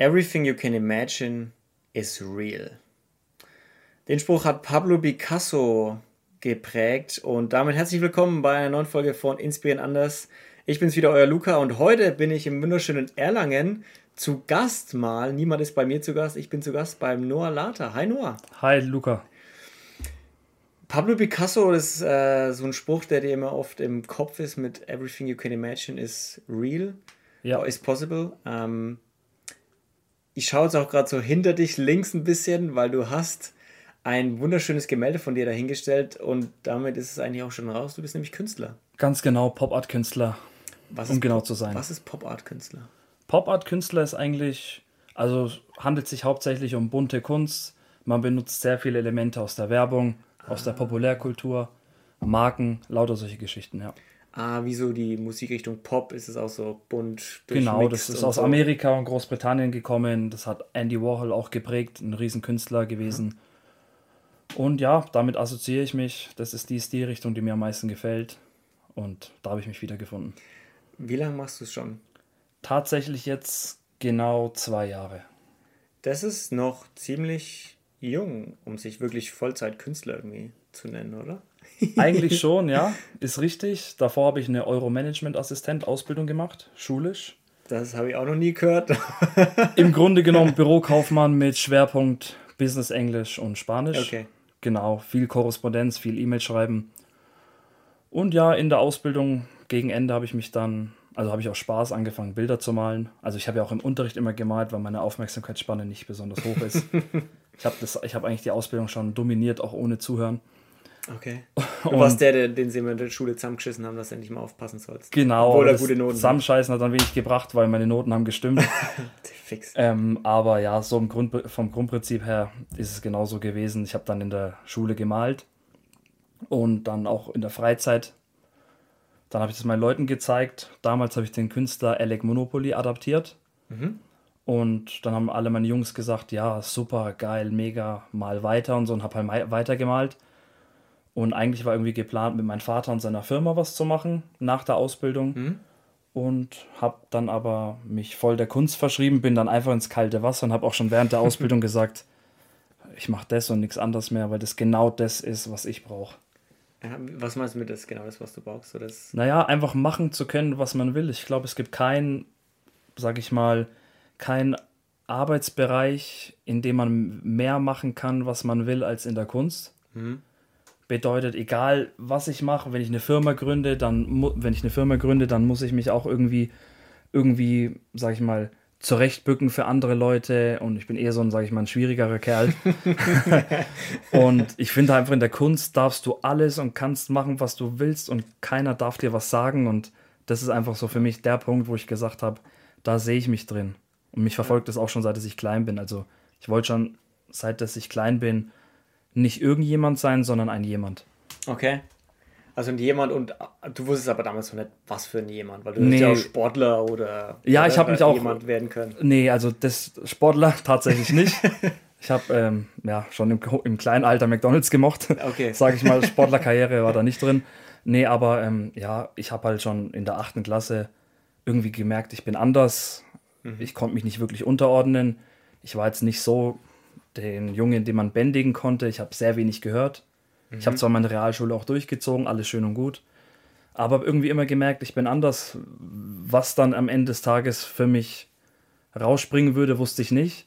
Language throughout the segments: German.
Everything you can imagine is real. Den Spruch hat Pablo Picasso geprägt und damit herzlich willkommen bei einer neuen Folge von Inspirieren anders. Ich bin's wieder, euer Luca und heute bin ich im wunderschönen Erlangen zu Gast mal. Niemand ist bei mir zu Gast, ich bin zu Gast beim Noah Lata. Hi Noah. Hi Luca. Pablo Picasso ist äh, so ein Spruch, der dir immer oft im Kopf ist mit Everything you can imagine is real, ja. is possible. Ähm, ich schaue jetzt auch gerade so hinter dich links ein bisschen, weil du hast ein wunderschönes Gemälde von dir dahingestellt und damit ist es eigentlich auch schon raus. Du bist nämlich Künstler. Ganz genau, Pop-Art-Künstler. Um genau zu sein. Was ist Pop-Art-Künstler? Pop-Art-Künstler ist eigentlich, also handelt sich hauptsächlich um bunte Kunst. Man benutzt sehr viele Elemente aus der Werbung, ah. aus der Populärkultur, Marken, lauter solche Geschichten, ja. Ah, wieso die Musikrichtung Pop ist es auch so bunt. Genau, das ist aus so. Amerika und Großbritannien gekommen. Das hat Andy Warhol auch geprägt, ein Riesenkünstler gewesen. Ja. Und ja, damit assoziiere ich mich. Das ist die Stilrichtung, die mir am meisten gefällt. Und da habe ich mich wiedergefunden. Wie lange machst du es schon? Tatsächlich jetzt genau zwei Jahre. Das ist noch ziemlich jung, um sich wirklich Vollzeitkünstler irgendwie zu nennen, oder? Eigentlich schon, ja, ist richtig. Davor habe ich eine Euro-Management-Assistent-Ausbildung gemacht, schulisch. Das habe ich auch noch nie gehört. Im Grunde genommen Bürokaufmann mit Schwerpunkt Business Englisch und Spanisch. Okay. Genau, viel Korrespondenz, viel E-Mail schreiben. Und ja, in der Ausbildung gegen Ende habe ich mich dann, also habe ich auch Spaß angefangen, Bilder zu malen. Also ich habe ja auch im Unterricht immer gemalt, weil meine Aufmerksamkeitsspanne nicht besonders hoch ist. ich habe hab eigentlich die Ausbildung schon dominiert, auch ohne Zuhören. Okay. Du und warst der, der, den sie in der Schule zusammengeschissen haben, dass du endlich mal aufpassen sollst. Genau. Obwohl er gute Noten Zusammenscheißen hat dann wenig gebracht, weil meine Noten haben gestimmt. Fix. Ähm, aber ja, so Grund, vom Grundprinzip her ist es genauso gewesen. Ich habe dann in der Schule gemalt und dann auch in der Freizeit. Dann habe ich das meinen Leuten gezeigt. Damals habe ich den Künstler Alec Monopoly adaptiert. Mhm. Und dann haben alle meine Jungs gesagt, ja, super, geil, mega, mal weiter und so und habe halt weitergemalt. Und eigentlich war irgendwie geplant, mit meinem Vater und seiner Firma was zu machen nach der Ausbildung. Mhm. Und habe dann aber mich voll der Kunst verschrieben, bin dann einfach ins kalte Wasser und habe auch schon während der Ausbildung gesagt, ich mache das und nichts anderes mehr, weil das genau das ist, was ich brauche. Was meinst du mit das genau das, was du brauchst? Oder das? Naja, einfach machen zu können, was man will. Ich glaube, es gibt keinen, sag ich mal, keinen Arbeitsbereich, in dem man mehr machen kann, was man will, als in der Kunst. Mhm. Bedeutet, egal was ich mache, wenn ich eine Firma gründe, dann wenn ich eine Firma gründe, dann muss ich mich auch irgendwie, irgendwie, sag ich mal, zurechtbücken für andere Leute und ich bin eher so ein, sag ich mal, ein schwierigerer Kerl. und ich finde einfach in der Kunst darfst du alles und kannst machen, was du willst und keiner darf dir was sagen und das ist einfach so für mich der Punkt, wo ich gesagt habe, da sehe ich mich drin. Und mich verfolgt das auch schon seit ich klein bin. Also ich wollte schon, seit dass ich klein bin, nicht irgendjemand sein, sondern ein jemand. Okay. Also ein jemand und du wusstest aber damals noch nicht, was für ein jemand, weil du nee. ja auch Sportler oder ja, ich habe mich auch jemand werden können. Nee, also das Sportler tatsächlich nicht. ich habe ähm, ja schon im, im, kleinen Alter McDonalds gemocht. Okay. Sage ich mal, Sportlerkarriere war da nicht drin. Nee, aber ähm, ja, ich habe halt schon in der achten Klasse irgendwie gemerkt, ich bin anders. Mhm. Ich konnte mich nicht wirklich unterordnen. Ich war jetzt nicht so den Jungen, den man bändigen konnte. Ich habe sehr wenig gehört. Mhm. Ich habe zwar meine Realschule auch durchgezogen, alles schön und gut, aber irgendwie immer gemerkt, ich bin anders. Was dann am Ende des Tages für mich rausspringen würde, wusste ich nicht.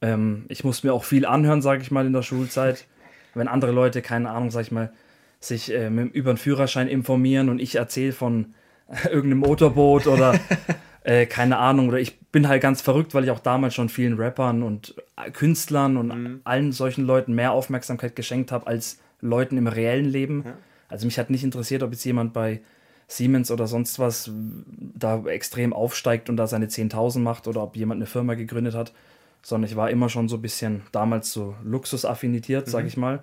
Ähm, ich musste mir auch viel anhören, sage ich mal, in der Schulzeit. Wenn andere Leute, keine Ahnung, sage ich mal, sich äh, über einen Führerschein informieren und ich erzähle von irgendeinem Motorboot oder äh, keine Ahnung, oder ich bin halt ganz verrückt, weil ich auch damals schon vielen Rappern und Künstlern und mhm. allen solchen Leuten mehr Aufmerksamkeit geschenkt habe als Leuten im reellen Leben. Ja. Also mich hat nicht interessiert, ob jetzt jemand bei Siemens oder sonst was da extrem aufsteigt und da seine 10.000 macht oder ob jemand eine Firma gegründet hat, sondern ich war immer schon so ein bisschen damals so luxusaffiniert, mhm. sag ich mal.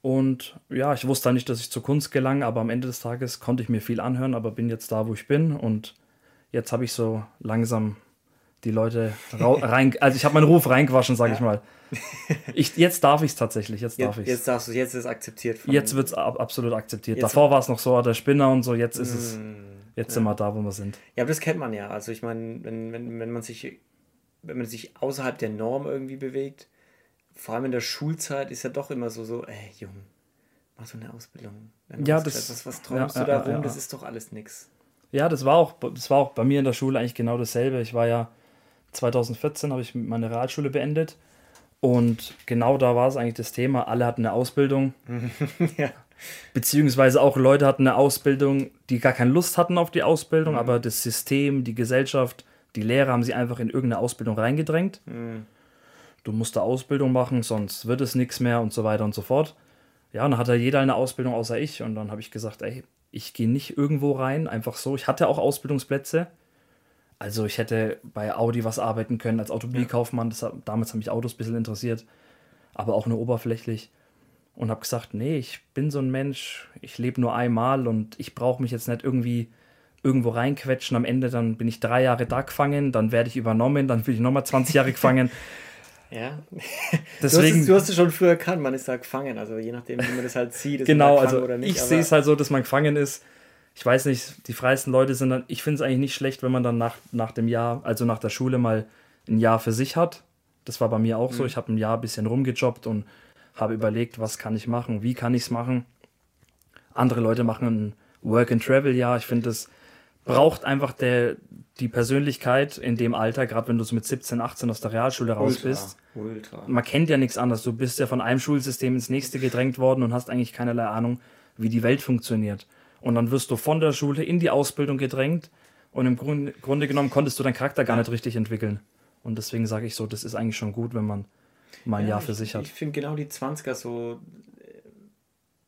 Und ja, ich wusste halt nicht, dass ich zur Kunst gelang, aber am Ende des Tages konnte ich mir viel anhören, aber bin jetzt da, wo ich bin und jetzt habe ich so langsam die Leute rein, also ich habe meinen Ruf reingewaschen, sage ja. ich mal. Ich, jetzt darf ich es tatsächlich, jetzt darf ich Jetzt darfst du, jetzt ist es akzeptiert. jetzt wird es ab, absolut akzeptiert. Jetzt Davor war es noch so, der Spinner und so, jetzt ist es, mm. Jetzt ja. sind wir da, wo wir sind. Ja, aber das kennt man ja. Also ich meine, wenn, wenn, wenn man sich, wenn man sich außerhalb der Norm irgendwie bewegt, vor allem in der Schulzeit ist ja doch immer so, so, ey, Junge, mach so eine Ausbildung. ja, das, was, was träumst ja, du da rum? Das ist doch alles nix. Ja, das war auch, das war auch bei mir in der Schule eigentlich genau dasselbe. Ich war ja 2014 habe ich meine Realschule beendet und genau da war es eigentlich das Thema. Alle hatten eine Ausbildung. ja. Beziehungsweise auch Leute hatten eine Ausbildung, die gar keine Lust hatten auf die Ausbildung, mhm. aber das System, die Gesellschaft, die Lehrer haben sie einfach in irgendeine Ausbildung reingedrängt. Mhm. Du musst da Ausbildung machen, sonst wird es nichts mehr und so weiter und so fort. Ja, und dann hatte jeder eine Ausbildung außer ich. Und dann habe ich gesagt, ey, ich gehe nicht irgendwo rein, einfach so. Ich hatte auch Ausbildungsplätze. Also ich hätte bei Audi was arbeiten können als Automobilkaufmann. Das, damals haben mich Autos ein bisschen interessiert, aber auch nur oberflächlich und habe gesagt, nee, ich bin so ein Mensch, ich lebe nur einmal und ich brauche mich jetzt nicht irgendwie irgendwo reinquetschen. Am Ende dann bin ich drei Jahre da gefangen, dann werde ich übernommen, dann bin ich nochmal 20 Jahre gefangen. Ja. Deswegen, du, hast es, schon früher erkannt, man ist da gefangen. Also je nachdem, wie man das halt sieht, ist genau, also oder nicht. Ich sehe es halt so, dass man gefangen ist. Ich weiß nicht, die freisten Leute sind dann, ich finde es eigentlich nicht schlecht, wenn man dann nach, nach dem Jahr, also nach der Schule mal ein Jahr für sich hat. Das war bei mir auch mhm. so. Ich habe ein Jahr ein bisschen rumgejobbt und habe überlegt, was kann ich machen, wie kann ich es machen. Andere Leute machen ein Work and Travel ja. Ich finde, das braucht einfach der, die Persönlichkeit in dem Alter, gerade wenn du so mit 17, 18 aus der Realschule raus ultra, bist. Ultra. Man kennt ja nichts anderes. Du bist ja von einem Schulsystem ins nächste gedrängt worden und hast eigentlich keinerlei Ahnung, wie die Welt funktioniert. Und dann wirst du von der Schule in die Ausbildung gedrängt und im Grunde, Grunde genommen konntest du deinen Charakter gar nicht richtig entwickeln. Und deswegen sage ich so, das ist eigentlich schon gut, wenn man mal ein ja, Jahr für ich, sich hat. Ich finde genau die 20er so, äh,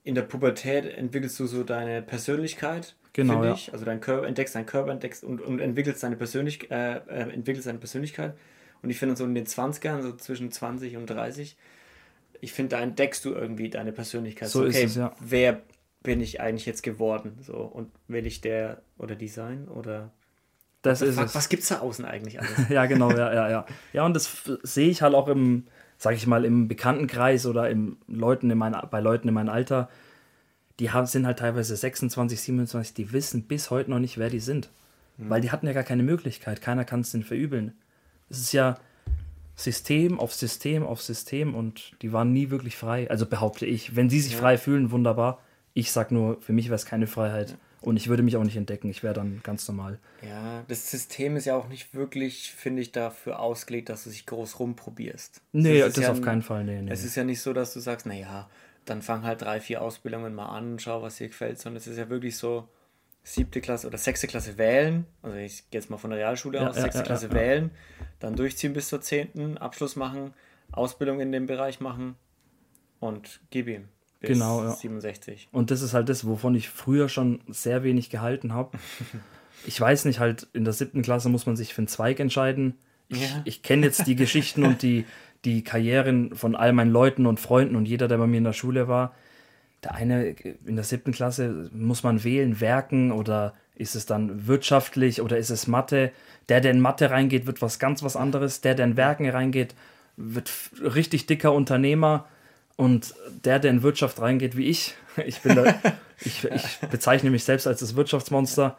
in der Pubertät entwickelst du so deine Persönlichkeit, genau, ja. ich. Also dein Körper, entdeckst deinen Körper, entdeckst und, und entwickelst deine Persönlich äh, äh, entwickelst deine Persönlichkeit. Und ich finde so in den 20ern, so zwischen 20 und 30, ich finde, da entdeckst du irgendwie deine Persönlichkeit. So, okay, ist es, ja. wer bin ich eigentlich jetzt geworden? So, und will ich der oder die sein? Oder das ist was, was gibt es da außen eigentlich alles? ja, genau, ja, ja, ja. Ja, und das sehe ich halt auch im, sage ich mal, im Bekanntenkreis oder im Leuten in mein, bei Leuten in meinem Alter, die haben, sind halt teilweise 26, 27, die wissen bis heute noch nicht, wer die sind. Mhm. Weil die hatten ja gar keine Möglichkeit. Keiner kann es denen verübeln. Es ist ja System auf System auf System und die waren nie wirklich frei. Also behaupte ich. Wenn sie sich ja. frei fühlen, wunderbar. Ich sag nur, für mich wäre es keine Freiheit. Ja. Und ich würde mich auch nicht entdecken. Ich wäre dann ganz normal. Ja, das System ist ja auch nicht wirklich, finde ich, dafür ausgelegt, dass du dich groß rumprobierst. Nee, das, das ja auf keinen Fall. Nee, nee. Es ist ja nicht so, dass du sagst, naja, dann fang halt drei, vier Ausbildungen mal an und schau, was dir gefällt, sondern es ist ja wirklich so, siebte Klasse oder sechste Klasse wählen, also ich gehe jetzt mal von der Realschule ja, aus, ja, sechste ja, Klasse wählen, dann durchziehen bis zur zehnten, Abschluss machen, Ausbildung in dem Bereich machen und gib ihm bis genau, ja. 67. Und das ist halt das, wovon ich früher schon sehr wenig gehalten habe. ich weiß nicht, halt in der siebten Klasse muss man sich für einen Zweig entscheiden. Ich, ich kenne jetzt die Geschichten und die, die Karrieren von all meinen Leuten und Freunden und jeder, der bei mir in der Schule war. Der eine in der siebten Klasse muss man wählen, Werken oder ist es dann wirtschaftlich oder ist es Mathe? Der, der in Mathe reingeht, wird was ganz was anderes. Der, der in Werken reingeht, wird richtig dicker Unternehmer. Und der, der in Wirtschaft reingeht wie ich, ich bin da, ich, ich bezeichne mich selbst als das Wirtschaftsmonster.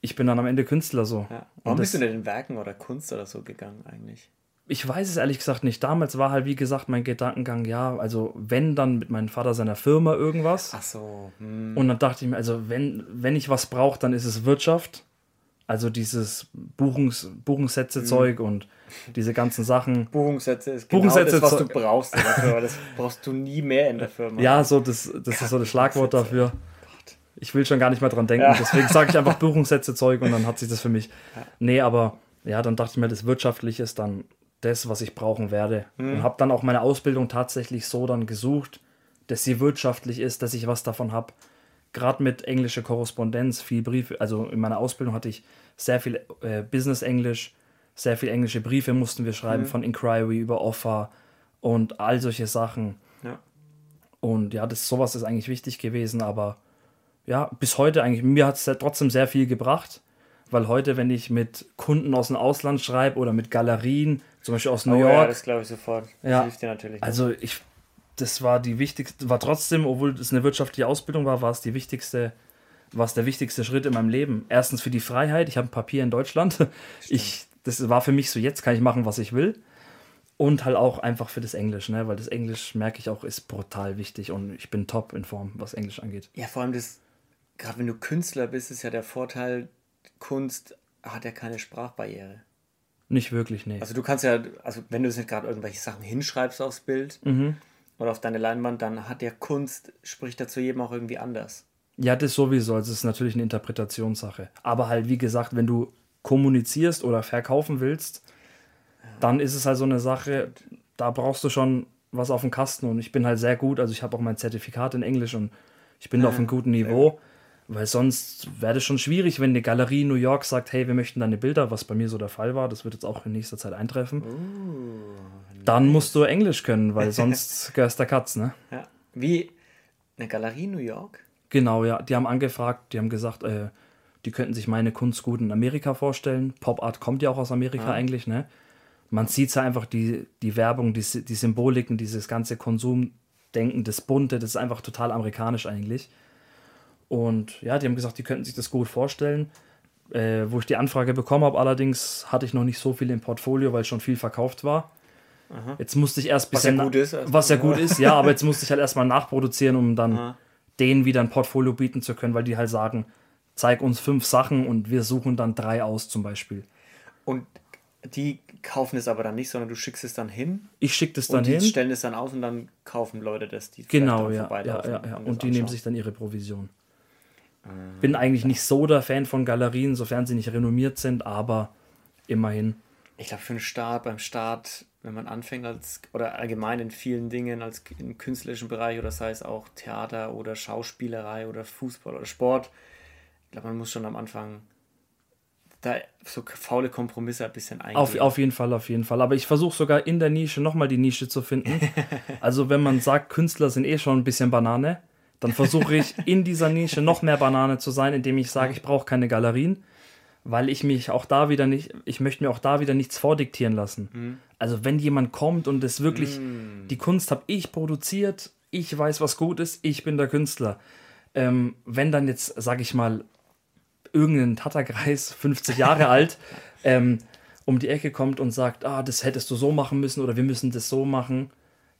Ich bin dann am Ende Künstler so. Ja. Warum das, bist du denn in Werken oder Kunst oder so gegangen eigentlich? Ich weiß es ehrlich gesagt nicht. Damals war halt, wie gesagt, mein Gedankengang, ja, also wenn dann mit meinem Vater seiner Firma irgendwas. Ach so. Hm. Und dann dachte ich mir, also wenn, wenn ich was brauche, dann ist es Wirtschaft. Also dieses Buchungs, Buchungssätze-Zeug mhm. und diese ganzen Sachen. Buchungssätze ist genau Buchungssätze das, was du brauchst in der Firma. Das brauchst du nie mehr in der Firma. Ja, so das, das ist so das Schlagwort dafür. Ich will schon gar nicht mehr dran denken. Ja. Deswegen sage ich einfach Buchungssätze-Zeug und dann hat sich das für mich. Ja. Nee, aber ja, dann dachte ich mir, das Wirtschaftliche ist dann das, was ich brauchen werde. Mhm. Und habe dann auch meine Ausbildung tatsächlich so dann gesucht, dass sie wirtschaftlich ist, dass ich was davon habe gerade mit englischer Korrespondenz, viel Briefe, also in meiner Ausbildung hatte ich sehr viel äh, Business-Englisch, sehr viel englische Briefe mussten wir schreiben, mhm. von Inquiry über Offer und all solche Sachen. Ja. Und ja, das sowas ist eigentlich wichtig gewesen, aber ja, bis heute eigentlich, mir hat es trotzdem sehr viel gebracht, weil heute, wenn ich mit Kunden aus dem Ausland schreibe oder mit Galerien, zum Beispiel aus New oh, York. Ja, das glaube ich sofort. Das ja, hilft dir natürlich. Also ich das war die wichtigste, war trotzdem, obwohl es eine wirtschaftliche Ausbildung war, war es die wichtigste war es der wichtigste Schritt in meinem Leben. Erstens für die Freiheit, ich habe ein Papier in Deutschland. Ich, das war für mich so, jetzt kann ich machen, was ich will. Und halt auch einfach für das Englisch, ne? weil das Englisch, merke ich auch, ist brutal wichtig und ich bin top in Form, was Englisch angeht. Ja, vor allem das, gerade wenn du Künstler bist, ist ja der Vorteil, Kunst hat ja keine Sprachbarriere. Nicht wirklich, nee. Also du kannst ja, also wenn du jetzt nicht gerade irgendwelche Sachen hinschreibst aufs Bild mhm. oder auf deine Leinwand, dann hat der Kunst, spricht da zu jedem auch irgendwie anders. Ja, das sowieso. Also es ist natürlich eine Interpretationssache. Aber halt, wie gesagt, wenn du kommunizierst oder verkaufen willst, ja. dann ist es halt so eine Sache, da brauchst du schon was auf dem Kasten. Und ich bin halt sehr gut, also ich habe auch mein Zertifikat in Englisch und ich bin ja, auf einem guten Niveau. Weil sonst wäre das schon schwierig, wenn eine Galerie in New York sagt, hey, wir möchten deine Bilder, was bei mir so der Fall war, das wird jetzt auch in nächster Zeit eintreffen. Uh, Dann musst du Englisch können, weil sonst gehörst der Katz, ne? Ja. Wie eine Galerie in New York? Genau, ja. Die haben angefragt, die haben gesagt, äh, die könnten sich meine Kunst gut in Amerika vorstellen. Pop Art kommt ja auch aus Amerika ah. eigentlich, ne? Man sieht ja einfach die, die Werbung, die, die Symboliken, dieses ganze Konsumdenken, das Bunte, das ist einfach total amerikanisch eigentlich. Und ja, die haben gesagt, die könnten sich das gut vorstellen. Äh, wo ich die Anfrage bekommen habe, allerdings hatte ich noch nicht so viel im Portfolio, weil schon viel verkauft war. Aha. Jetzt musste ich erst bisschen. Was ja gut ist. Also was ja gut ist, ja, aber jetzt musste ich halt erstmal nachproduzieren, um dann Aha. denen wieder ein Portfolio bieten zu können, weil die halt sagen, zeig uns fünf Sachen und wir suchen dann drei aus zum Beispiel. Und die kaufen es aber dann nicht, sondern du schickst es dann hin. Ich schicke das dann und die hin. stellen es dann aus und dann kaufen Leute das. Die genau, ja, ja, ja, ja. Und, und die nehmen sich dann ihre Provision. Bin eigentlich nicht so der Fan von Galerien, sofern sie nicht renommiert sind, aber immerhin. Ich glaube, für einen Start, beim Start, wenn man anfängt als, oder allgemein in vielen Dingen, als im künstlerischen Bereich oder sei es auch Theater oder Schauspielerei oder Fußball oder Sport, ich glaube, man muss schon am Anfang da so faule Kompromisse ein bisschen eingehen. Auf, auf jeden Fall, auf jeden Fall. Aber ich versuche sogar in der Nische nochmal die Nische zu finden. also wenn man sagt, Künstler sind eh schon ein bisschen Banane, dann versuche ich in dieser Nische noch mehr Banane zu sein, indem ich sage, ich brauche keine Galerien, weil ich mich auch da wieder nicht, ich möchte mir auch da wieder nichts vordiktieren lassen. Mhm. Also wenn jemand kommt und es wirklich, mhm. die Kunst habe ich produziert, ich weiß, was gut ist, ich bin der Künstler. Ähm, wenn dann jetzt, sage ich mal, irgendein Tatterkreis, 50 Jahre alt, ähm, um die Ecke kommt und sagt, ah, das hättest du so machen müssen oder wir müssen das so machen,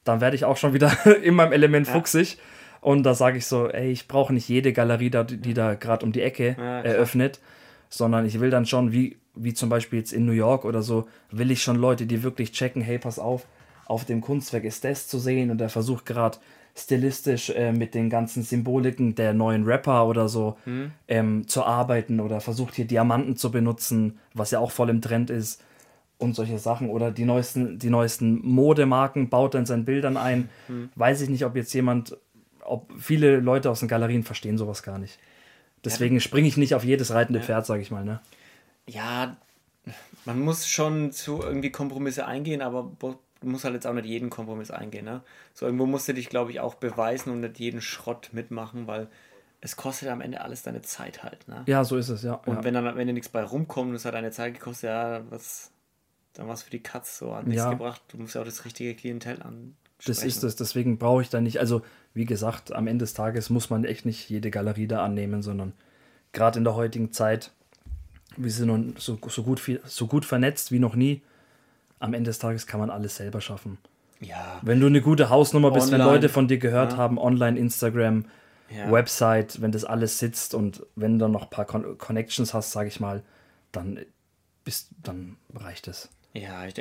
dann werde ich auch schon wieder in meinem Element fuchsig. Und da sage ich so, ey, ich brauche nicht jede Galerie, da, die da gerade um die Ecke ja, eröffnet, sondern ich will dann schon, wie, wie zum Beispiel jetzt in New York oder so, will ich schon Leute, die wirklich checken, hey, pass auf, auf dem Kunstwerk ist das zu sehen und er versucht gerade stilistisch äh, mit den ganzen Symboliken der neuen Rapper oder so mhm. ähm, zu arbeiten oder versucht hier Diamanten zu benutzen, was ja auch voll im Trend ist und solche Sachen oder die neuesten, die neuesten Modemarken baut er in seinen Bildern ein. Mhm. Weiß ich nicht, ob jetzt jemand ob viele Leute aus den Galerien verstehen sowas gar nicht. Deswegen springe ich nicht auf jedes reitende. Pferd, sage ich mal. Ne? Ja, man muss schon zu irgendwie Kompromisse eingehen, aber du musst halt jetzt auch nicht jeden Kompromiss eingehen. Ne? So irgendwo musst du dich, glaube ich, auch beweisen und nicht jeden Schrott mitmachen, weil es kostet am Ende alles deine Zeit halt. Ne? Ja, so ist es, ja. Und ja. wenn dann am Ende nichts bei rumkommt und es hat deine Zeit gekostet, ja, was, dann war es für die Katz so, hat nichts ja. gebracht. Du musst ja auch das richtige Klientel an, das ist es, deswegen brauche ich da nicht, also wie gesagt, am Ende des Tages muss man echt nicht jede Galerie da annehmen, sondern gerade in der heutigen Zeit, wir sind so, so, gut, so gut vernetzt wie noch nie, am Ende des Tages kann man alles selber schaffen. Ja. Wenn du eine gute Hausnummer bist, online. wenn Leute von dir gehört ja. haben, online, Instagram, ja. Website, wenn das alles sitzt und wenn du noch ein paar Con Connections hast, sage ich mal, dann bist, dann reicht es. Ja, ich,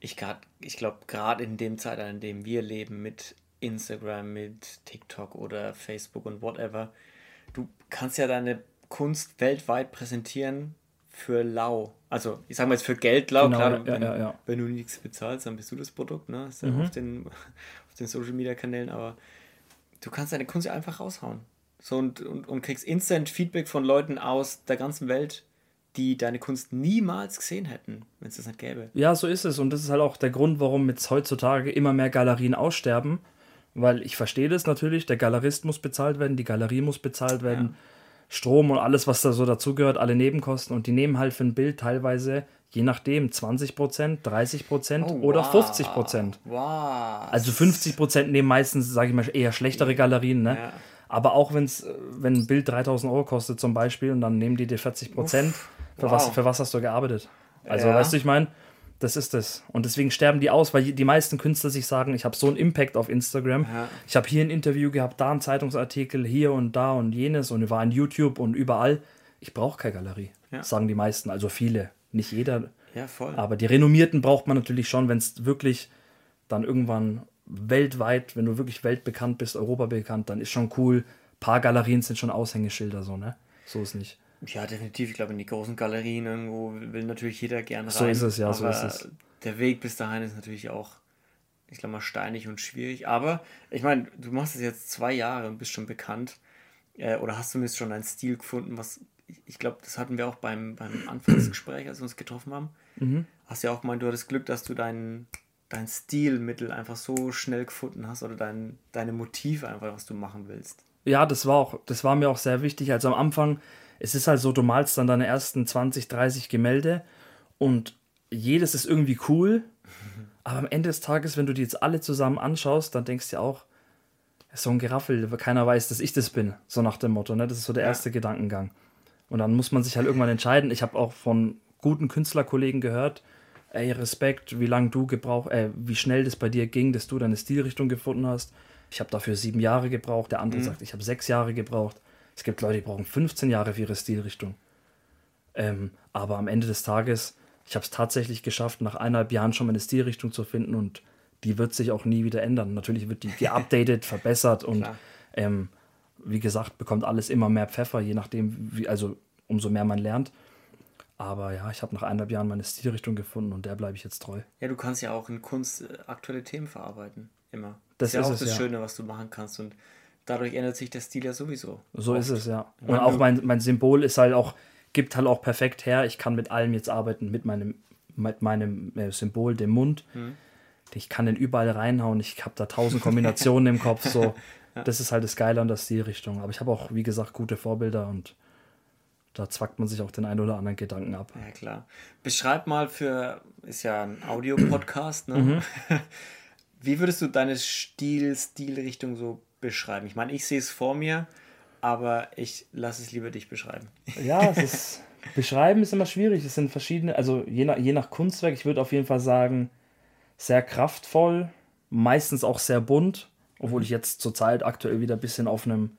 ich, ich glaube, gerade in dem Zeitalter, in dem wir leben, mit Instagram, mit TikTok oder Facebook und whatever, du kannst ja deine Kunst weltweit präsentieren für lau. Also, ich sage mal jetzt für Geld lau. Genau, Klar, wenn, ja, ja. wenn, du nichts bezahlst, dann bist du das Produkt, ne? Ist ja mhm. auf, den, auf den Social Media Kanälen, aber du kannst deine Kunst ja einfach raushauen. So und, und, und kriegst instant Feedback von Leuten aus der ganzen Welt die deine Kunst niemals gesehen hätten, wenn es das nicht gäbe. Ja, so ist es. Und das ist halt auch der Grund, warum jetzt heutzutage immer mehr Galerien aussterben. Weil ich verstehe das natürlich, der Galerist muss bezahlt werden, die Galerie muss bezahlt werden, ja. Strom und alles, was da so dazugehört, alle Nebenkosten. Und die nehmen halt für ein Bild teilweise, je nachdem, 20% 30 oh, oder wow. 50 Wow. Also 50 nehmen meistens, sage ich mal, eher schlechtere Galerien. Ne? Ja. Aber auch wenn's, wenn ein Bild 3000 Euro kostet zum Beispiel und dann nehmen die dir 40 Prozent, für, wow. was, für was hast du gearbeitet? Also, ja. weißt du, ich meine, das ist es. Und deswegen sterben die aus, weil die meisten Künstler sich sagen, ich habe so einen Impact auf Instagram. Ja. Ich habe hier ein Interview gehabt, da ein Zeitungsartikel, hier und da und jenes und war in YouTube und überall. Ich brauche keine Galerie, ja. sagen die meisten, also viele. Nicht jeder. Ja, voll. Aber die renommierten braucht man natürlich schon, wenn es wirklich dann irgendwann weltweit, wenn du wirklich weltbekannt bist, Europa bekannt, dann ist schon cool. Ein paar Galerien sind schon Aushängeschilder, so, ne? So ist nicht. Ja, definitiv. Ich glaube, in die großen Galerien irgendwo will natürlich jeder gerne rein. So ist es, ja, so ist es. Der Weg bis dahin ist natürlich auch, ich glaube mal, steinig und schwierig. Aber ich meine, du machst es jetzt zwei Jahre und bist schon bekannt. Äh, oder hast du zumindest schon einen Stil gefunden, was ich glaube, das hatten wir auch beim, beim Anfangsgespräch, als wir uns getroffen haben. Mhm. Hast ja auch gemeint, du hattest Glück, dass du dein, dein Stilmittel einfach so schnell gefunden hast oder dein, deine Motive einfach, was du machen willst. Ja, das war auch, das war mir auch sehr wichtig. Also am Anfang es ist halt so, du malst dann deine ersten 20, 30 Gemälde und jedes ist irgendwie cool. Aber am Ende des Tages, wenn du die jetzt alle zusammen anschaust, dann denkst du auch, so ein Geraffel, keiner weiß, dass ich das bin. So nach dem Motto, ne? Das ist so der erste ja. Gedankengang. Und dann muss man sich halt irgendwann entscheiden. Ich habe auch von guten Künstlerkollegen gehört, ey, Respekt, wie lange du gebraucht, äh, wie schnell das bei dir ging, dass du deine Stilrichtung gefunden hast. Ich habe dafür sieben Jahre gebraucht. Der andere mhm. sagt, ich habe sechs Jahre gebraucht. Es gibt Leute, die brauchen 15 Jahre für ihre Stilrichtung. Ähm, aber am Ende des Tages, ich habe es tatsächlich geschafft, nach eineinhalb Jahren schon meine Stilrichtung zu finden und die wird sich auch nie wieder ändern. Natürlich wird die geupdatet, verbessert und ähm, wie gesagt, bekommt alles immer mehr Pfeffer, je nachdem, wie, also umso mehr man lernt. Aber ja, ich habe nach eineinhalb Jahren meine Stilrichtung gefunden und der bleibe ich jetzt treu. Ja, du kannst ja auch in Kunst äh, aktuelle Themen verarbeiten. Immer. Das, das ist ja auch es, das Schöne, ja. was du machen kannst. Und dadurch ändert sich der Stil ja sowieso. So oft. ist es, ja. Und auch mein, mein Symbol ist halt auch, gibt halt auch perfekt her. Ich kann mit allem jetzt arbeiten, mit meinem, mit meinem äh, Symbol, dem Mund. Mhm. Ich kann den überall reinhauen. Ich habe da tausend Kombinationen im Kopf. So. Ja. Das ist halt das Geile an der Stilrichtung. Aber ich habe auch, wie gesagt, gute Vorbilder und da zwackt man sich auch den einen oder anderen Gedanken ab. Ja, klar. Beschreib mal für, ist ja ein Audio-Podcast, ne? Mhm. Wie würdest du deine Stil, Stilrichtung so beschreiben? Ich meine, ich sehe es vor mir, aber ich lasse es lieber dich beschreiben. Ja, es ist, beschreiben ist immer schwierig. Es sind verschiedene, also je nach, je nach Kunstwerk, ich würde auf jeden Fall sagen, sehr kraftvoll, meistens auch sehr bunt, obwohl ich jetzt zurzeit aktuell wieder ein bisschen auf einem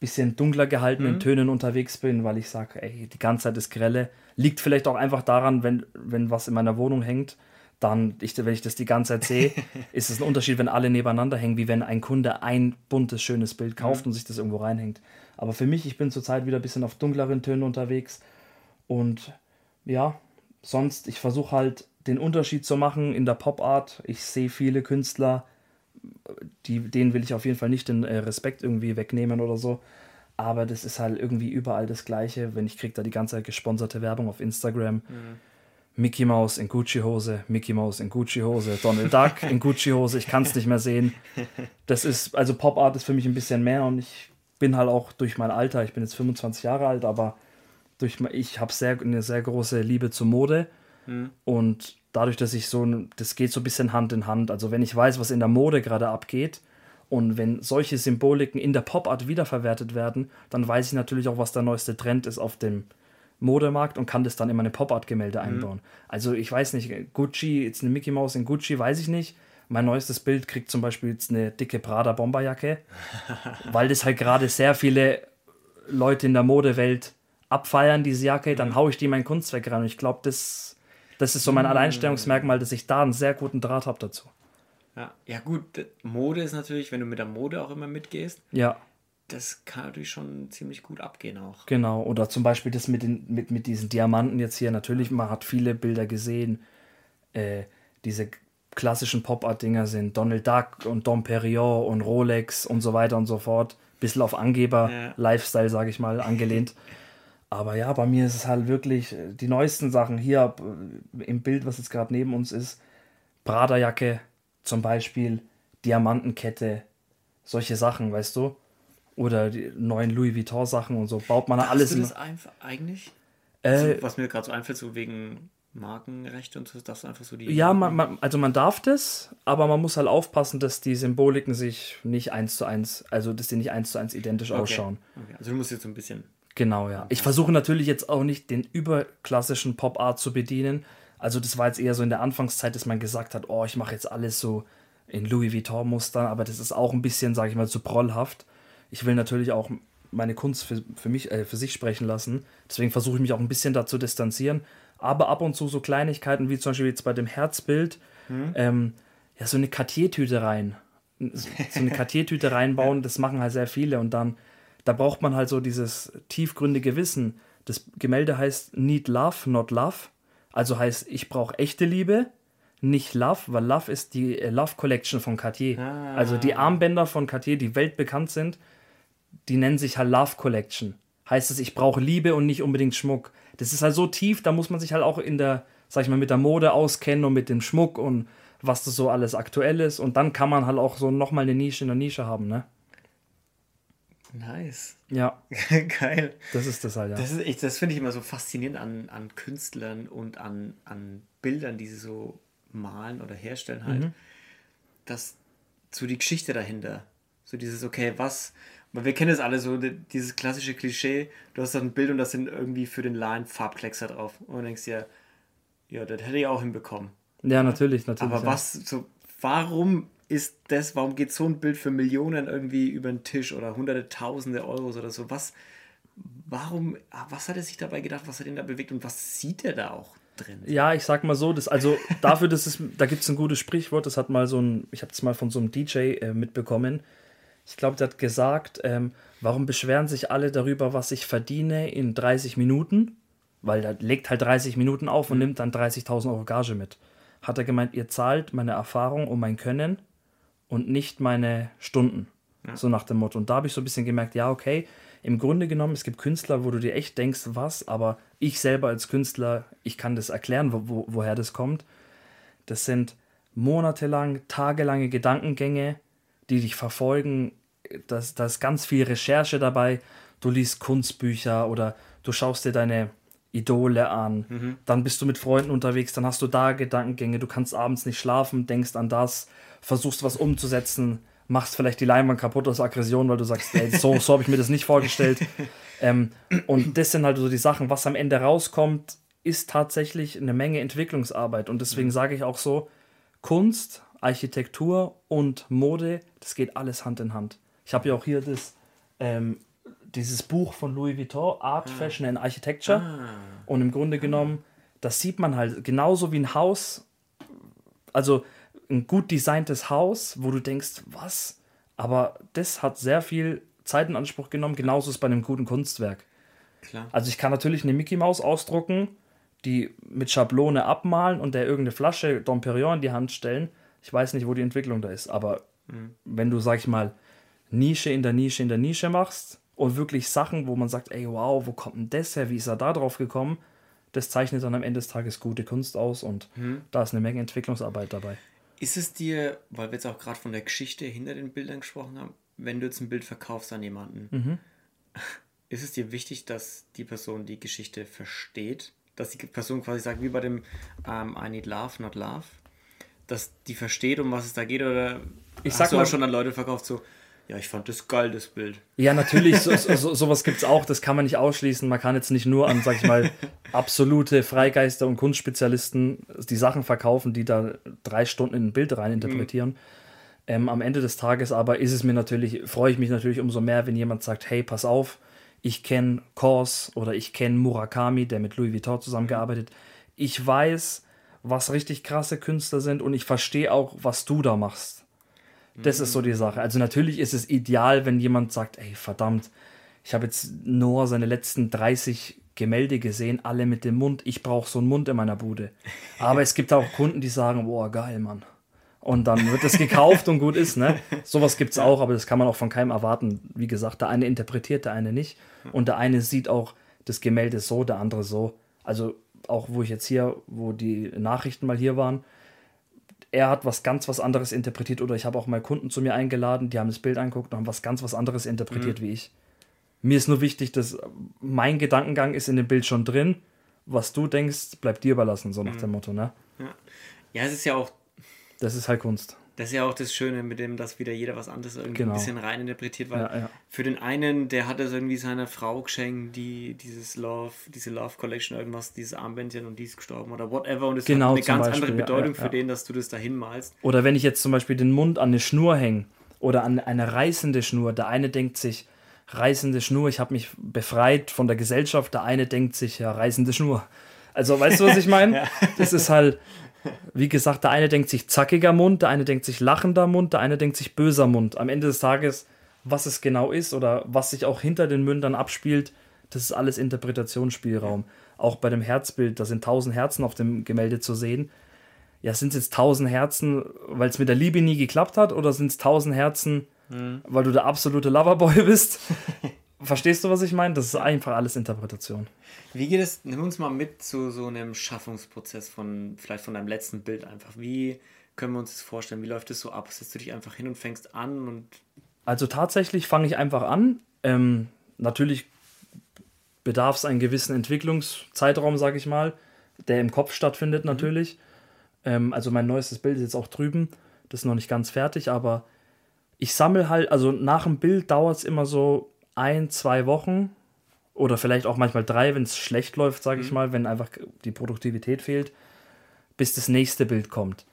bisschen dunkler gehaltenen mhm. Tönen unterwegs bin, weil ich sage, ey, die ganze Zeit ist grelle. Liegt vielleicht auch einfach daran, wenn, wenn was in meiner Wohnung hängt, dann, ich, wenn ich das die ganze Zeit sehe, ist es ein Unterschied, wenn alle nebeneinander hängen, wie wenn ein Kunde ein buntes, schönes Bild kauft mhm. und sich das irgendwo reinhängt. Aber für mich, ich bin zurzeit wieder ein bisschen auf dunkleren Tönen unterwegs und ja, sonst, ich versuche halt den Unterschied zu machen in der Pop-Art. Ich sehe viele Künstler, die, denen will ich auf jeden Fall nicht den äh, Respekt irgendwie wegnehmen oder so. Aber das ist halt irgendwie überall das Gleiche, wenn ich kriege da die ganze Zeit gesponserte Werbung auf Instagram. Mhm Mickey Mouse in Gucci-Hose, Mickey Mouse in Gucci-Hose, Donald Duck in Gucci-Hose, ich kann es nicht mehr sehen. Das ist, also Pop Art ist für mich ein bisschen mehr und ich bin halt auch durch mein Alter, ich bin jetzt 25 Jahre alt, aber durch, ich habe sehr, eine sehr große Liebe zur Mode mhm. und dadurch, dass ich so, das geht so ein bisschen Hand in Hand. Also wenn ich weiß, was in der Mode gerade abgeht und wenn solche Symboliken in der Pop Art wiederverwertet werden, dann weiß ich natürlich auch, was der neueste Trend ist auf dem Modemarkt und kann das dann in meine Pop-Art-Gemälde mhm. einbauen. Also ich weiß nicht, Gucci, jetzt eine Mickey Mouse in Gucci, weiß ich nicht. Mein neuestes Bild kriegt zum Beispiel jetzt eine dicke Prada Bomberjacke, weil das halt gerade sehr viele Leute in der Modewelt abfeiern, diese Jacke, dann mhm. haue ich die in mein Kunstwerk rein. Und ich glaube, das, das ist so mein mhm. Alleinstellungsmerkmal, dass ich da einen sehr guten Draht habe dazu. Ja, ja, gut, Mode ist natürlich, wenn du mit der Mode auch immer mitgehst. Ja das kann natürlich schon ziemlich gut abgehen auch. Genau, oder zum Beispiel das mit, den, mit, mit diesen Diamanten jetzt hier. Natürlich, man hat viele Bilder gesehen. Äh, diese klassischen Pop-Art-Dinger sind Donald Duck und Dom Perignon und Rolex und so weiter und so fort. Bisschen auf Angeber-Lifestyle, ja. sage ich mal, angelehnt. Aber ja, bei mir ist es halt wirklich äh, die neuesten Sachen hier äh, im Bild, was jetzt gerade neben uns ist. Prada-Jacke zum Beispiel, Diamantenkette, solche Sachen, weißt du? Oder die neuen Louis Vuitton Sachen und so. Baut man da alles. Du das einfach eigentlich? Äh, also, was mir gerade so einfällt, so wegen Markenrechte und so, das einfach so die. Ja, man, man, also man darf das, aber man muss halt aufpassen, dass die Symboliken sich nicht eins zu eins, also dass die nicht eins zu eins identisch okay. ausschauen. Okay. Also du musst jetzt so ein bisschen. Genau, ja. Ich versuche natürlich jetzt auch nicht den überklassischen Pop-Art zu bedienen. Also das war jetzt eher so in der Anfangszeit, dass man gesagt hat, oh, ich mache jetzt alles so in Louis Vuitton-Mustern, aber das ist auch ein bisschen, sage ich mal, zu prollhaft. Ich will natürlich auch meine Kunst für, für mich, äh, für sich sprechen lassen. Deswegen versuche ich mich auch ein bisschen dazu distanzieren aber ab und zu so Kleinigkeiten wie zum Beispiel jetzt bei dem Herzbild, hm. ähm, ja, so eine Cartier-Tüte rein. So eine Cartier-Tüte reinbauen, das machen halt sehr viele und dann, da braucht man halt so dieses tiefgründige Wissen. Das Gemälde heißt Need Love, not Love. Also heißt, ich brauche echte Liebe, nicht Love, weil Love ist die äh, Love Collection von Cartier. Ah. Also die Armbänder von Cartier, die weltbekannt sind, die nennen sich halt Love Collection. Heißt es, ich brauche Liebe und nicht unbedingt Schmuck das ist halt so tief, da muss man sich halt auch in der, sag ich mal, mit der Mode auskennen und mit dem Schmuck und was das so alles aktuell ist. Und dann kann man halt auch so nochmal eine Nische in der Nische haben, ne? Nice. Ja. Geil. Das ist das halt, ja. Das, das finde ich immer so faszinierend an, an Künstlern und an, an Bildern, die sie so malen oder herstellen halt. Mhm. Das, so die Geschichte dahinter. So dieses, okay, was, weil wir kennen es alle so, dieses klassische Klischee, du hast da ein Bild und das sind irgendwie für den Line Farbkleckser drauf. Und du denkst dir, ja, das hätte ich auch hinbekommen. Ja, natürlich, natürlich. Aber ja. was, so, warum ist das, warum geht so ein Bild für Millionen irgendwie über den Tisch oder hunderte, tausende Euros oder so? Was, warum, was hat er sich dabei gedacht, was hat ihn da bewegt und was sieht er da auch drin? Ja, ich sag mal so, das, also dafür, dass es, da gibt es ein gutes Sprichwort, das hat mal so ein, ich habe es mal von so einem DJ äh, mitbekommen, ich glaube, der hat gesagt, ähm, warum beschweren sich alle darüber, was ich verdiene in 30 Minuten? Weil er legt halt 30 Minuten auf und mhm. nimmt dann 30.000 Euro Gage mit. Hat er gemeint, ihr zahlt meine Erfahrung und mein Können und nicht meine Stunden. Ja. So nach dem Motto. Und da habe ich so ein bisschen gemerkt, ja, okay, im Grunde genommen, es gibt Künstler, wo du dir echt denkst, was, aber ich selber als Künstler, ich kann das erklären, wo, wo, woher das kommt. Das sind monatelang, tagelange Gedankengänge, die dich verfolgen, da ist ganz viel Recherche dabei. Du liest Kunstbücher oder du schaust dir deine Idole an. Mhm. Dann bist du mit Freunden unterwegs, dann hast du da Gedankengänge, du kannst abends nicht schlafen, denkst an das, versuchst was umzusetzen, machst vielleicht die Leinwand kaputt aus Aggression, weil du sagst, ey, so, so habe ich mir das nicht vorgestellt. ähm, und das sind halt so die Sachen, was am Ende rauskommt, ist tatsächlich eine Menge Entwicklungsarbeit. Und deswegen mhm. sage ich auch so, Kunst, Architektur und Mode, das geht alles Hand in Hand. Ich habe ja auch hier das, ähm, dieses Buch von Louis Vuitton, Art, ah. Fashion and Architecture. Ah. Und im Grunde genommen, das sieht man halt genauso wie ein Haus, also ein gut designtes Haus, wo du denkst, was? Aber das hat sehr viel Zeit in Anspruch genommen, genauso ist bei einem guten Kunstwerk. Klar. Also ich kann natürlich eine Mickey Maus ausdrucken, die mit Schablone abmalen und der irgendeine Flasche Dom Perignon in die Hand stellen. Ich weiß nicht, wo die Entwicklung da ist, aber mhm. wenn du, sag ich mal, Nische in der Nische in der Nische machst und wirklich Sachen, wo man sagt, ey, wow, wo kommt denn das her? Wie ist er da drauf gekommen? Das zeichnet dann am Ende des Tages gute Kunst aus und mhm. da ist eine Menge Entwicklungsarbeit dabei. Ist es dir, weil wir jetzt auch gerade von der Geschichte hinter den Bildern gesprochen haben, wenn du jetzt ein Bild verkaufst an jemanden, mhm. ist es dir wichtig, dass die Person die Geschichte versteht? Dass die Person quasi sagt, wie bei dem um, ähm, I need love, not love, dass die versteht, um was es da geht? Oder ich hast sag du mal, auch schon an Leute verkauft, so, ja, ich fand das geil, das Bild. Ja, natürlich, so, so, sowas gibt es auch, das kann man nicht ausschließen. Man kann jetzt nicht nur an, sag ich mal, absolute Freigeister und Kunstspezialisten die Sachen verkaufen, die da drei Stunden in ein Bild rein interpretieren. Mhm. Ähm, am Ende des Tages aber ist es mir natürlich, freue ich mich natürlich umso mehr, wenn jemand sagt, hey, pass auf, ich kenne Kors oder ich kenne Murakami, der mit Louis Vuitton zusammengearbeitet. Ich weiß, was richtig krasse Künstler sind und ich verstehe auch, was du da machst. Das ist so die Sache. Also natürlich ist es ideal, wenn jemand sagt, ey, verdammt, ich habe jetzt Noah seine letzten 30 Gemälde gesehen, alle mit dem Mund. Ich brauche so einen Mund in meiner Bude. Aber es gibt auch Kunden, die sagen, boah, geil, Mann. Und dann wird es gekauft und gut ist, ne? Sowas gibt es auch, aber das kann man auch von keinem erwarten. Wie gesagt, der eine interpretiert, der eine nicht. Und der eine sieht auch das Gemälde so, der andere so. Also auch wo ich jetzt hier, wo die Nachrichten mal hier waren, er hat was ganz was anderes interpretiert oder ich habe auch mal Kunden zu mir eingeladen, die haben das Bild angeguckt und haben was ganz was anderes interpretiert mhm. wie ich. Mir ist nur wichtig, dass mein Gedankengang ist in dem Bild schon drin. was du denkst, bleibt dir überlassen, so nach mhm. dem Motto, ne? Ja. ja, es ist ja auch. Das ist halt Kunst. Das ist ja auch das Schöne, mit dem, dass wieder jeder was anderes irgendwie genau. ein bisschen reininterpretiert, weil ja, ja. für den einen, der hat es irgendwie seiner Frau geschenkt, die dieses Love, diese Love Collection, irgendwas, dieses Armbändchen und die ist gestorben oder whatever und es genau, hat eine ganz Beispiel, andere Bedeutung ja, für den, dass du das da hinmalst. Oder wenn ich jetzt zum Beispiel den Mund an eine Schnur hänge oder an eine reißende Schnur, der eine denkt sich, reißende Schnur, ich habe mich befreit von der Gesellschaft, der eine denkt sich, ja, reißende Schnur. Also, weißt du, was ich meine? Das ist halt, wie gesagt, der eine denkt sich zackiger Mund, der eine denkt sich lachender Mund, der eine denkt sich böser Mund. Am Ende des Tages, was es genau ist oder was sich auch hinter den Mündern abspielt, das ist alles Interpretationsspielraum. Auch bei dem Herzbild, da sind tausend Herzen auf dem Gemälde zu sehen. Ja, sind es jetzt tausend Herzen, weil es mit der Liebe nie geklappt hat, oder sind es tausend Herzen, mhm. weil du der absolute Loverboy bist? Verstehst du, was ich meine? Das ist einfach alles Interpretation. Wie geht es, nimm uns mal mit zu so einem Schaffungsprozess von, vielleicht von deinem letzten Bild einfach. Wie können wir uns das vorstellen? Wie läuft es so ab? Setzt du dich einfach hin und fängst an und. Also tatsächlich fange ich einfach an. Ähm, natürlich bedarf es einen gewissen Entwicklungszeitraum, sage ich mal, der im Kopf stattfindet mhm. natürlich. Mhm. Ähm, also mein neuestes Bild ist jetzt auch drüben. Das ist noch nicht ganz fertig, aber ich sammle halt, also nach dem Bild dauert es immer so ein, zwei Wochen oder vielleicht auch manchmal drei, wenn es schlecht läuft, sage mhm. ich mal, wenn einfach die Produktivität fehlt, bis das nächste Bild kommt.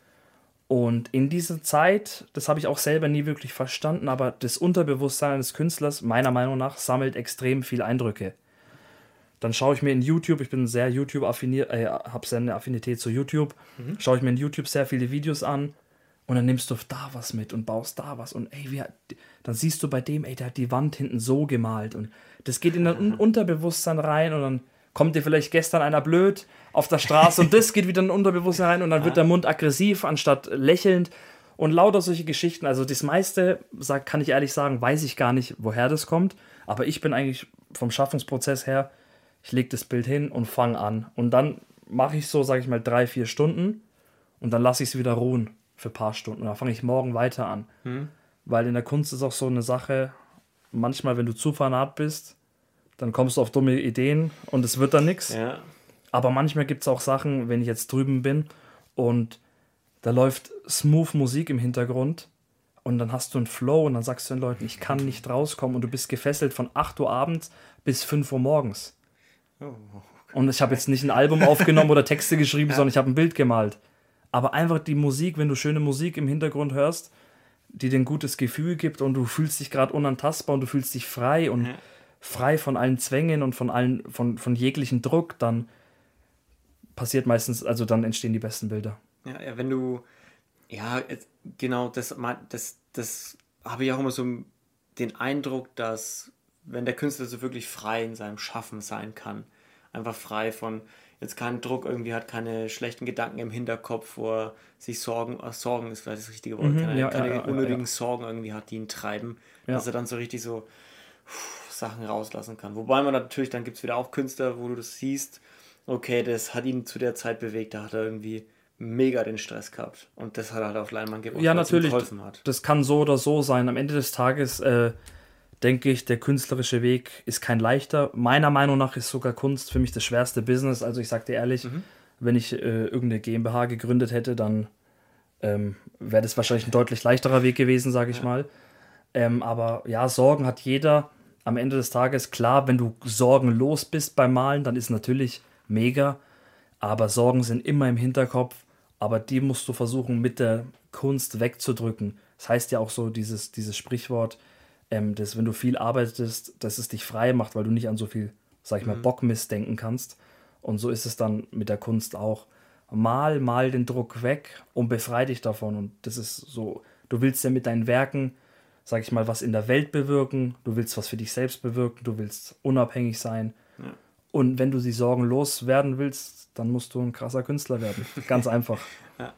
Und in dieser Zeit, das habe ich auch selber nie wirklich verstanden, aber das Unterbewusstsein eines Künstlers, meiner Meinung nach, sammelt extrem viel Eindrücke. Dann schaue ich mir in YouTube, ich bin sehr YouTube-affiniert, äh, habe sehr eine Affinität zu YouTube, mhm. schaue ich mir in YouTube sehr viele Videos an und dann nimmst du da was mit und baust da was und ey, wie, dann siehst du bei dem, ey, der hat die Wand hinten so gemalt und das geht in dein Unterbewusstsein rein und dann kommt dir vielleicht gestern einer blöd auf der Straße und das geht wieder in Unterbewusstsein rein und dann wird der Mund aggressiv anstatt lächelnd und lauter solche Geschichten. Also das meiste, kann ich ehrlich sagen, weiß ich gar nicht, woher das kommt, aber ich bin eigentlich vom Schaffungsprozess her, ich lege das Bild hin und fange an und dann mache ich so, sage ich mal, drei, vier Stunden und dann lasse ich es wieder ruhen für ein paar Stunden. Und dann fange ich morgen weiter an. Hm. Weil in der Kunst ist auch so eine Sache, manchmal, wenn du zu fanat bist, dann kommst du auf dumme Ideen und es wird dann nichts. Ja. Aber manchmal gibt es auch Sachen, wenn ich jetzt drüben bin und da läuft smooth Musik im Hintergrund und dann hast du einen Flow und dann sagst du den Leuten, ich kann nicht rauskommen und du bist gefesselt von 8 Uhr abends bis 5 Uhr morgens. Oh, okay. Und ich habe jetzt nicht ein Album aufgenommen oder Texte geschrieben, ja. sondern ich habe ein Bild gemalt aber einfach die Musik, wenn du schöne Musik im Hintergrund hörst, die dir ein gutes Gefühl gibt und du fühlst dich gerade unantastbar und du fühlst dich frei und ja. frei von allen Zwängen und von allen, von, von jeglichen Druck, dann passiert meistens, also dann entstehen die besten Bilder. Ja, ja wenn du, ja, genau, das, das, das habe ich auch immer so den Eindruck, dass wenn der Künstler so wirklich frei in seinem Schaffen sein kann, einfach frei von, jetzt keinen Druck irgendwie hat, keine schlechten Gedanken im Hinterkopf, wo er sich Sorgen, äh, Sorgen ist vielleicht das richtige Wort, mhm, keine, ja, keine ja, unnötigen ja, Sorgen irgendwie hat, die ihn treiben, dass er dann so richtig so pff, Sachen rauslassen kann. Wobei man natürlich, dann gibt es wieder auch Künstler, wo du das siehst, okay, das hat ihn zu der Zeit bewegt, da hat er irgendwie mega den Stress gehabt und das hat er halt auf Leinwand gebracht, ja, natürlich, Das kann so oder so sein. Am Ende des Tages äh, denke ich, der künstlerische Weg ist kein leichter. Meiner Meinung nach ist sogar Kunst für mich das schwerste Business. Also ich sage dir ehrlich, mhm. wenn ich äh, irgendeine GmbH gegründet hätte, dann ähm, wäre das wahrscheinlich ein deutlich leichterer Weg gewesen, sage ich ja. mal. Ähm, aber ja, Sorgen hat jeder. Am Ende des Tages, klar, wenn du sorgenlos bist beim Malen, dann ist natürlich mega. Aber Sorgen sind immer im Hinterkopf. Aber die musst du versuchen, mit der Kunst wegzudrücken. Das heißt ja auch so, dieses, dieses Sprichwort, ähm, dass wenn du viel arbeitest, dass es dich frei macht, weil du nicht an so viel, sag ich mal, mhm. Bockmist denken kannst. Und so ist es dann mit der Kunst auch. Mal, mal den Druck weg und befrei dich davon. Und das ist so, du willst ja mit deinen Werken, sag ich mal, was in der Welt bewirken, du willst was für dich selbst bewirken, du willst unabhängig sein. Ja. Und wenn du sie sorgenlos werden willst, dann musst du ein krasser Künstler werden. Ganz einfach. ja.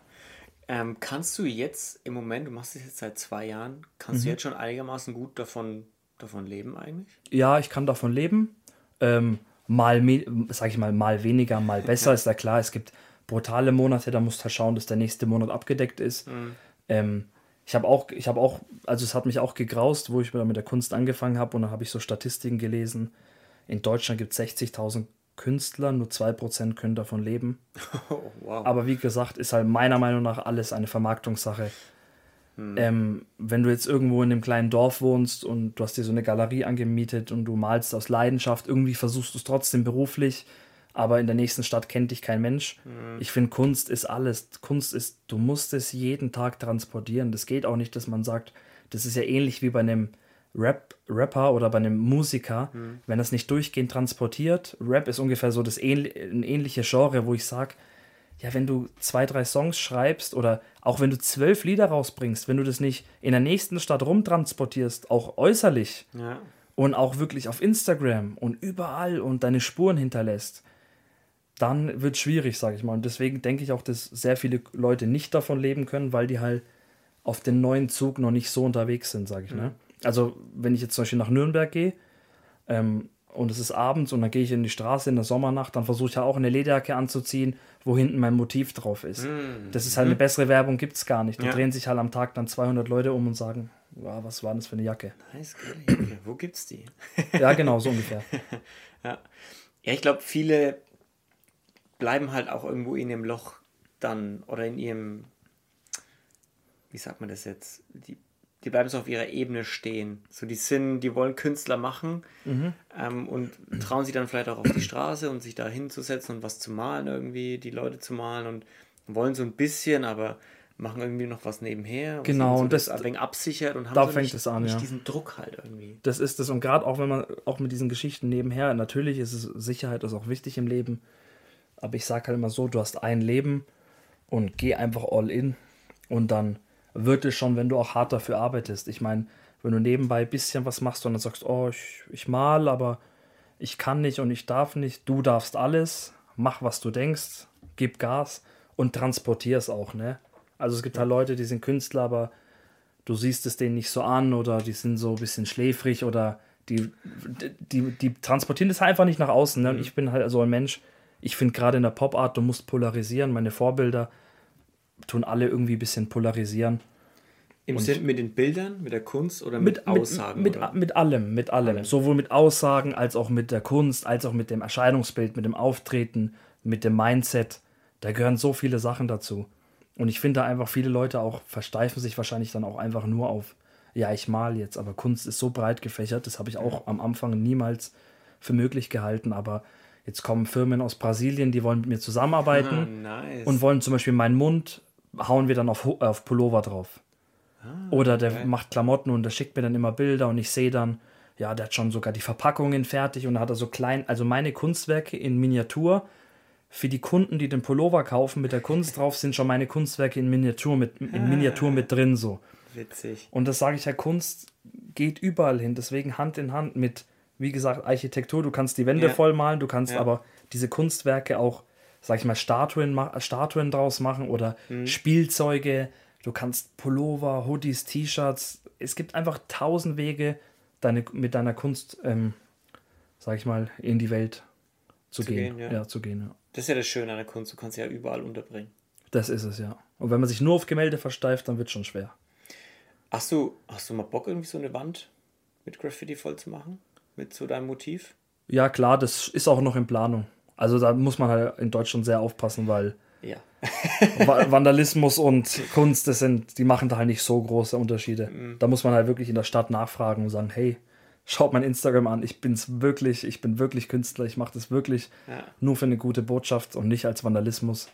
Ähm, kannst du jetzt im Moment, du machst es jetzt seit zwei Jahren, kannst mhm. du jetzt schon einigermaßen gut davon, davon leben eigentlich? Ja, ich kann davon leben. Ähm, mal, sag ich mal, mal weniger, mal besser, ist ja klar. Es gibt brutale Monate, da musst du halt schauen, dass der nächste Monat abgedeckt ist. Mhm. Ähm, ich habe auch, ich habe auch, also es hat mich auch gegraust, wo ich mit der Kunst angefangen habe und dann habe ich so Statistiken gelesen. In Deutschland gibt es 60.000 Künstler, nur 2% können davon leben. Oh, wow. Aber wie gesagt, ist halt meiner Meinung nach alles eine Vermarktungssache. Hm. Ähm, wenn du jetzt irgendwo in einem kleinen Dorf wohnst und du hast dir so eine Galerie angemietet und du malst aus Leidenschaft, irgendwie versuchst du es trotzdem beruflich, aber in der nächsten Stadt kennt dich kein Mensch. Mhm. Ich finde, Kunst ist alles. Kunst ist, du musst es jeden Tag transportieren. Das geht auch nicht, dass man sagt, das ist ja ähnlich wie bei einem Rap, Rapper oder bei einem Musiker, mhm. wenn das nicht durchgehend transportiert. Rap ist ungefähr so das ähnli ein ähnliche Genre, wo ich sage, ja, wenn du zwei, drei Songs schreibst oder auch wenn du zwölf Lieder rausbringst, wenn du das nicht in der nächsten Stadt rumtransportierst, auch äußerlich ja. und auch wirklich auf Instagram und überall und deine Spuren hinterlässt, dann wird es schwierig, sage ich mal. Und deswegen denke ich auch, dass sehr viele Leute nicht davon leben können, weil die halt auf den neuen Zug noch nicht so unterwegs sind, sage ich. Mhm. Ne? Also wenn ich jetzt zum Beispiel nach Nürnberg gehe ähm, und es ist abends und dann gehe ich in die Straße in der Sommernacht, dann versuche ich ja auch eine Lederjacke anzuziehen, wo hinten mein Motiv drauf ist. Mhm. Das ist halt eine mhm. bessere Werbung, gibt es gar nicht. Da ja. drehen sich halt am Tag dann 200 Leute um und sagen, wow, was war das für eine Jacke? Nice, geile Wo gibt's die? ja, genau, so ungefähr. ja. ja, ich glaube, viele bleiben halt auch irgendwo in ihrem Loch dann oder in ihrem, wie sagt man das jetzt? Die, die bleiben so auf ihrer Ebene stehen. So, die sind, die wollen Künstler machen mhm. ähm, und trauen sich dann vielleicht auch auf die Straße und sich da hinzusetzen und was zu malen irgendwie, die Leute zu malen und wollen so ein bisschen, aber machen irgendwie noch was nebenher. Genau, so und das, das ein wenig absichert und haben da so fängt nicht, es an, nicht ja. diesen Druck halt irgendwie. Das ist es und gerade auch wenn man auch mit diesen Geschichten nebenher, natürlich ist es Sicherheit ist auch wichtig im Leben, aber ich sage halt immer so, du hast ein Leben und geh einfach all in. Und dann wird es schon, wenn du auch hart dafür arbeitest. Ich meine, wenn du nebenbei ein bisschen was machst und dann sagst, oh, ich, ich mal, aber ich kann nicht und ich darf nicht, du darfst alles, mach was du denkst, gib Gas und transportier es auch, ne? Also es gibt halt Leute, die sind Künstler, aber du siehst es denen nicht so an oder die sind so ein bisschen schläfrig oder die, die, die transportieren das halt einfach nicht nach außen. Ne? Und mhm. ich bin halt so ein Mensch, ich finde gerade in der Pop-Art, du musst polarisieren. Meine Vorbilder tun alle irgendwie ein bisschen polarisieren. Im Sinne mit den Bildern, mit der Kunst oder mit, mit Aussagen? Mit, oder? mit, allem, mit allem. allem. Sowohl mit Aussagen als auch mit der Kunst, als auch mit dem Erscheinungsbild, mit dem Auftreten, mit dem Mindset. Da gehören so viele Sachen dazu. Und ich finde da einfach, viele Leute auch versteifen sich wahrscheinlich dann auch einfach nur auf, ja, ich mal jetzt, aber Kunst ist so breit gefächert, das habe ich auch am Anfang niemals für möglich gehalten, aber Jetzt kommen Firmen aus Brasilien, die wollen mit mir zusammenarbeiten ah, nice. und wollen zum Beispiel meinen Mund, hauen wir dann auf, auf Pullover drauf. Ah, Oder der okay. macht Klamotten und der schickt mir dann immer Bilder und ich sehe dann, ja, der hat schon sogar die Verpackungen fertig und da hat er so klein, also meine Kunstwerke in Miniatur. Für die Kunden, die den Pullover kaufen mit der Kunst drauf, sind schon meine Kunstwerke in Miniatur mit, in Miniatur mit drin so. Witzig. Und das sage ich ja, Kunst geht überall hin, deswegen Hand in Hand mit wie gesagt, Architektur, du kannst die Wände ja. voll malen, du kannst ja. aber diese Kunstwerke auch, sag ich mal, Statuen, Statuen draus machen oder mhm. Spielzeuge, du kannst Pullover, Hoodies, T-Shirts. Es gibt einfach tausend Wege, deine, mit deiner Kunst, ähm, sag ich mal, in die Welt zu, zu gehen. gehen ja. ja. zu gehen, ja. Das ist ja das Schöne an der Kunst, du kannst sie ja überall unterbringen. Das ist es, ja. Und wenn man sich nur auf Gemälde versteift, dann wird es schon schwer. Hast du, hast du mal Bock, irgendwie so eine Wand mit Graffiti voll zu machen? mit zu deinem Motiv? Ja, klar, das ist auch noch in Planung. Also da muss man halt in Deutschland sehr aufpassen, weil ja. Vandalismus und Kunst, das sind, die machen da halt nicht so große Unterschiede. Mhm. Da muss man halt wirklich in der Stadt nachfragen und sagen, hey, schaut mein Instagram an, ich bin's wirklich, ich bin wirklich Künstler, ich mache das wirklich ja. nur für eine gute Botschaft und nicht als Vandalismus.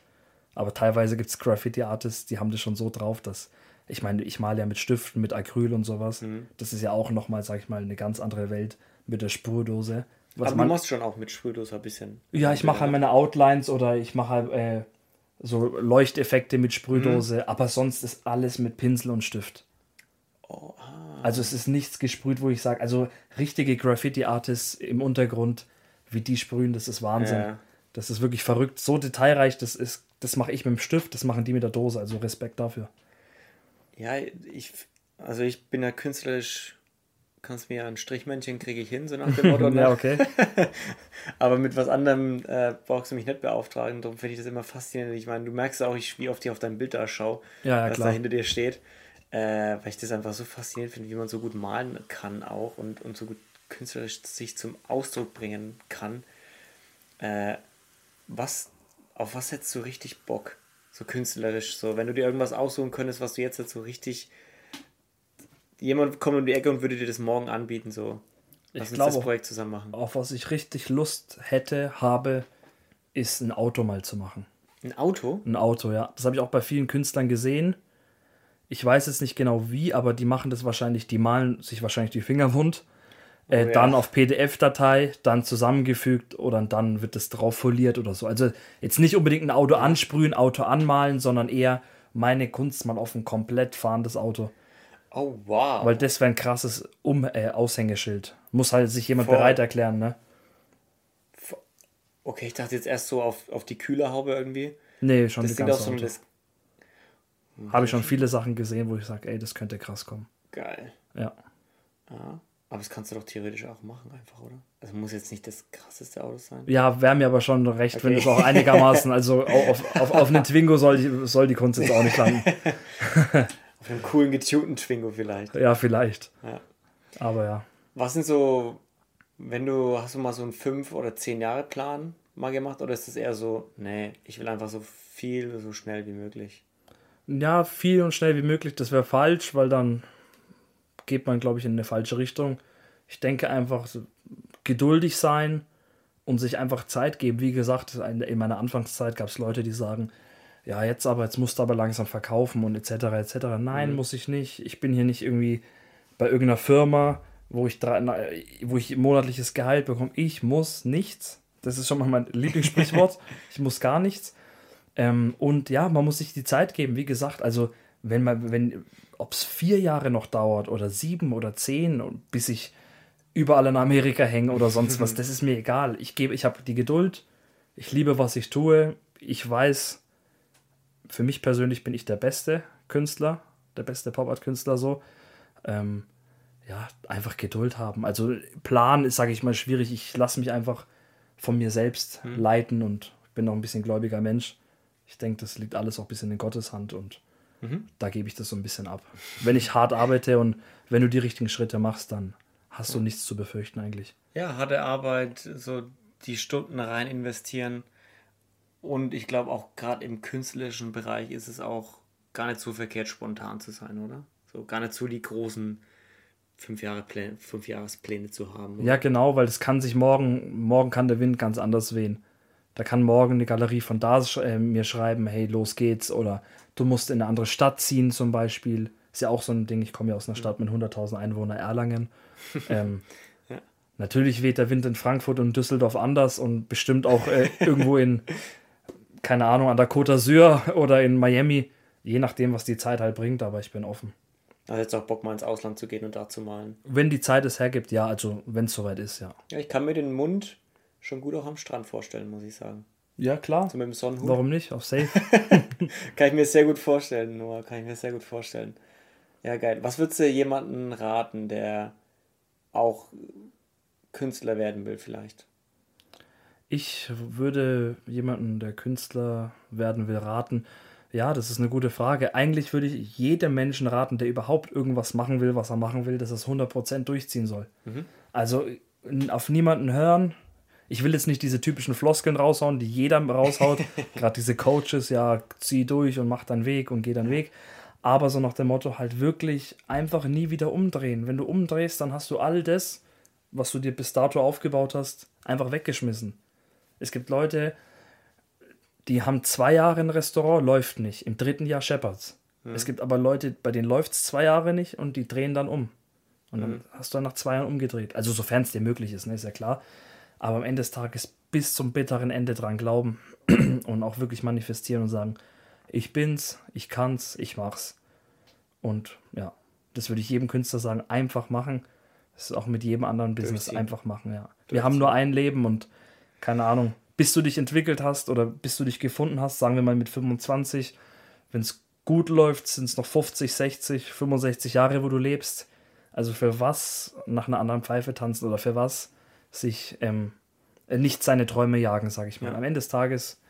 Aber teilweise gibt es Graffiti-Artists, die haben das schon so drauf, dass, ich meine, ich male ja mit Stiften, mit Acryl und sowas. Mhm. Das ist ja auch nochmal, sag ich mal, eine ganz andere Welt mit der Sprühdose. Was Aber man, du machst schon auch mit Sprühdose ein bisschen. Ja, ich mache halt meine Outlines oder ich mache halt äh, so Leuchteffekte mit Sprühdose, mhm. aber sonst ist alles mit Pinsel und Stift. Oh, ah. Also es ist nichts gesprüht, wo ich sage, also richtige Graffiti-Artists im Untergrund, wie die sprühen, das ist Wahnsinn. Ja. Das ist wirklich verrückt, so detailreich, das ist, das mache ich mit dem Stift, das machen die mit der Dose, also Respekt dafür. Ja, ich, also ich bin ja künstlerisch kannst mir ein Strichmännchen kriege ich hin, so nach dem Motto. Ne? ja, okay. Aber mit was anderem äh, brauchst du mich nicht beauftragen. Darum finde ich das immer faszinierend. Ich meine, du merkst auch, ich, wie oft ich auf dein Bild da schaue, ja, ja, was da hinter dir steht. Äh, weil ich das einfach so faszinierend finde, wie man so gut malen kann auch und, und so gut künstlerisch sich zum Ausdruck bringen kann. Äh, was, auf was hättest du richtig Bock? So künstlerisch, so wenn du dir irgendwas aussuchen könntest, was du jetzt halt so richtig. Jemand kommt um die Ecke und würde dir das morgen anbieten, so. Lass ich glaube, das Projekt zusammen machen. Auf was ich richtig Lust hätte, habe, ist ein Auto mal zu machen. Ein Auto? Ein Auto, ja. Das habe ich auch bei vielen Künstlern gesehen. Ich weiß jetzt nicht genau wie, aber die machen das wahrscheinlich, die malen sich wahrscheinlich die Finger wund. Äh, oh, ja. Dann auf PDF-Datei, dann zusammengefügt oder dann wird es drauf foliert oder so. Also jetzt nicht unbedingt ein Auto ansprühen, Auto anmalen, sondern eher meine Kunst mal auf ein komplett fahrendes Auto. Oh, wow. Weil das wäre ein krasses um äh, Aushängeschild. Muss halt sich jemand Voll. bereit erklären, ne? Okay, ich dachte jetzt erst so auf, auf die Kühlerhaube irgendwie. Nee, schon das die ganze so das Habe ich schon viele Sachen gesehen, wo ich sage, ey, das könnte krass kommen. Geil. Ja. ja. Aber das kannst du doch theoretisch auch machen, einfach, oder? Also muss jetzt nicht das krasseste Auto sein. Ja, wäre mir aber schon recht, okay. wenn es auch einigermaßen, also auf, auf, auf einen Twingo soll die, soll die Kunst jetzt auch nicht landen. auf einem coolen getunten Twingo vielleicht. Ja, vielleicht. Ja. Aber ja. Was sind so wenn du, hast du mal so einen 5- oder 10-Jahre-Plan mal gemacht oder ist es eher so, nee, ich will einfach so viel, so schnell wie möglich? Ja, viel und schnell wie möglich, das wäre falsch, weil dann geht man, glaube ich, in eine falsche Richtung. Ich denke einfach, so geduldig sein und sich einfach Zeit geben. Wie gesagt, in meiner Anfangszeit gab es Leute, die sagen, ja, jetzt aber, jetzt musst du aber langsam verkaufen und etc. etc. Nein, mhm. muss ich nicht. Ich bin hier nicht irgendwie bei irgendeiner Firma, wo ich, wo ich monatliches Gehalt bekomme. Ich muss nichts. Das ist schon mal mein Lieblingssprichwort. ich muss gar nichts. Ähm, und ja, man muss sich die Zeit geben. Wie gesagt, also wenn man, wenn, ob es vier Jahre noch dauert oder sieben oder zehn, bis ich überall in Amerika hänge oder sonst was, das ist mir egal. Ich gebe, ich habe die Geduld. Ich liebe, was ich tue. Ich weiß, für mich persönlich bin ich der beste Künstler, der beste Pop-Art-Künstler so. Ähm, ja, einfach Geduld haben. Also Plan ist, sage ich mal, schwierig. Ich lasse mich einfach von mir selbst hm. leiten und bin noch ein bisschen gläubiger Mensch. Ich denke, das liegt alles auch ein bisschen in Gottes Hand und mhm. da gebe ich das so ein bisschen ab. Wenn ich hart arbeite und wenn du die richtigen Schritte machst, dann hast du nichts zu befürchten eigentlich. Ja, harte Arbeit, so die Stunden rein investieren. Und ich glaube auch gerade im künstlerischen Bereich ist es auch gar nicht so verkehrt, spontan zu sein, oder? So gar nicht so die großen fünf, Jahre Pläne, fünf Jahrespläne zu haben. Oder? Ja, genau, weil es kann sich morgen, morgen kann der Wind ganz anders wehen. Da kann morgen eine Galerie von da äh, mir schreiben, hey, los geht's. Oder du musst in eine andere Stadt ziehen zum Beispiel. Ist ja auch so ein Ding, ich komme ja aus einer Stadt mit 100.000 Einwohnern, Erlangen. Ähm, ja. Natürlich weht der Wind in Frankfurt und Düsseldorf anders und bestimmt auch äh, irgendwo in, keine Ahnung, an der Côte d'Azur oder in Miami. Je nachdem, was die Zeit halt bringt, aber ich bin offen. Also jetzt auch Bock mal ins Ausland zu gehen und da zu malen. Wenn die Zeit es hergibt, ja, also wenn es soweit ist, ja. Ja, ich kann mir den Mund schon gut auch am Strand vorstellen, muss ich sagen. Ja, klar. So mit dem Sonnenhut. Warum nicht? Auf Safe. kann ich mir sehr gut vorstellen, Noah. Kann ich mir sehr gut vorstellen. Ja, geil. Was würdest du jemanden raten, der auch Künstler werden will, vielleicht? Ich würde jemanden, der Künstler werden will, raten, ja, das ist eine gute Frage. Eigentlich würde ich jedem Menschen raten, der überhaupt irgendwas machen will, was er machen will, dass er es 100% durchziehen soll. Mhm. Also auf niemanden hören. Ich will jetzt nicht diese typischen Floskeln raushauen, die jeder raushaut. Gerade diese Coaches, ja, zieh durch und mach deinen Weg und geh deinen Weg. Aber so nach dem Motto halt wirklich einfach nie wieder umdrehen. Wenn du umdrehst, dann hast du all das, was du dir bis dato aufgebaut hast, einfach weggeschmissen. Es gibt Leute, die haben zwei Jahre ein Restaurant, läuft nicht. Im dritten Jahr Shepherds. Mhm. Es gibt aber Leute, bei denen läuft es zwei Jahre nicht und die drehen dann um. Und dann mhm. hast du dann nach zwei Jahren umgedreht. Also sofern es dir möglich ist, ne, ist ja klar. Aber am Ende des Tages bis zum bitteren Ende dran glauben und auch wirklich manifestieren und sagen, ich bin's, ich kann's, ich mach's. Und ja, das würde ich jedem Künstler sagen, einfach machen. Das ist auch mit jedem anderen Business einfach machen, ja. Wir haben nur ein Leben und keine Ahnung, bis du dich entwickelt hast oder bis du dich gefunden hast, sagen wir mal mit 25, wenn es gut läuft, sind es noch 50, 60, 65 Jahre, wo du lebst. Also für was nach einer anderen Pfeife tanzen oder für was sich ähm, äh, nicht seine Träume jagen, sage ich mal. Ja. Am Ende des Tages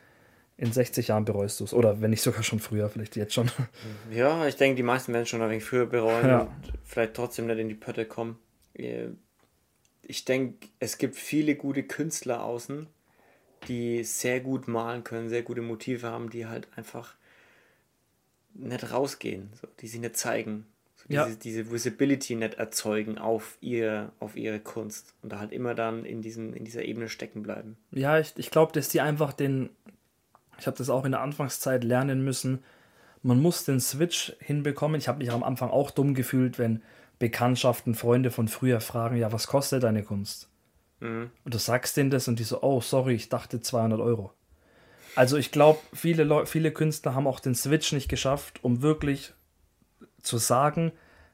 in 60 Jahren bereust du es. Oder wenn nicht sogar schon früher, vielleicht jetzt schon. Ja, ich denke, die meisten werden schon ein wenig früher bereuen ja. und vielleicht trotzdem nicht in die Pötte kommen. Ich denke, es gibt viele gute Künstler außen, die sehr gut malen können, sehr gute Motive haben, die halt einfach nicht rausgehen, so, die sie nicht zeigen. So diese, ja. diese Visibility nicht erzeugen auf, ihr, auf ihre Kunst und da halt immer dann in, diesen, in dieser Ebene stecken bleiben. Ja, ich, ich glaube, dass die einfach den, ich habe das auch in der Anfangszeit lernen müssen, man muss den Switch hinbekommen. Ich habe mich am Anfang auch dumm gefühlt, wenn Bekanntschaften, Freunde von früher fragen, ja, was kostet deine Kunst? Mhm. Und du sagst denen das und die so, oh, sorry, ich dachte 200 Euro. Also ich glaube, viele, viele Künstler haben auch den Switch nicht geschafft, um wirklich zu sagen,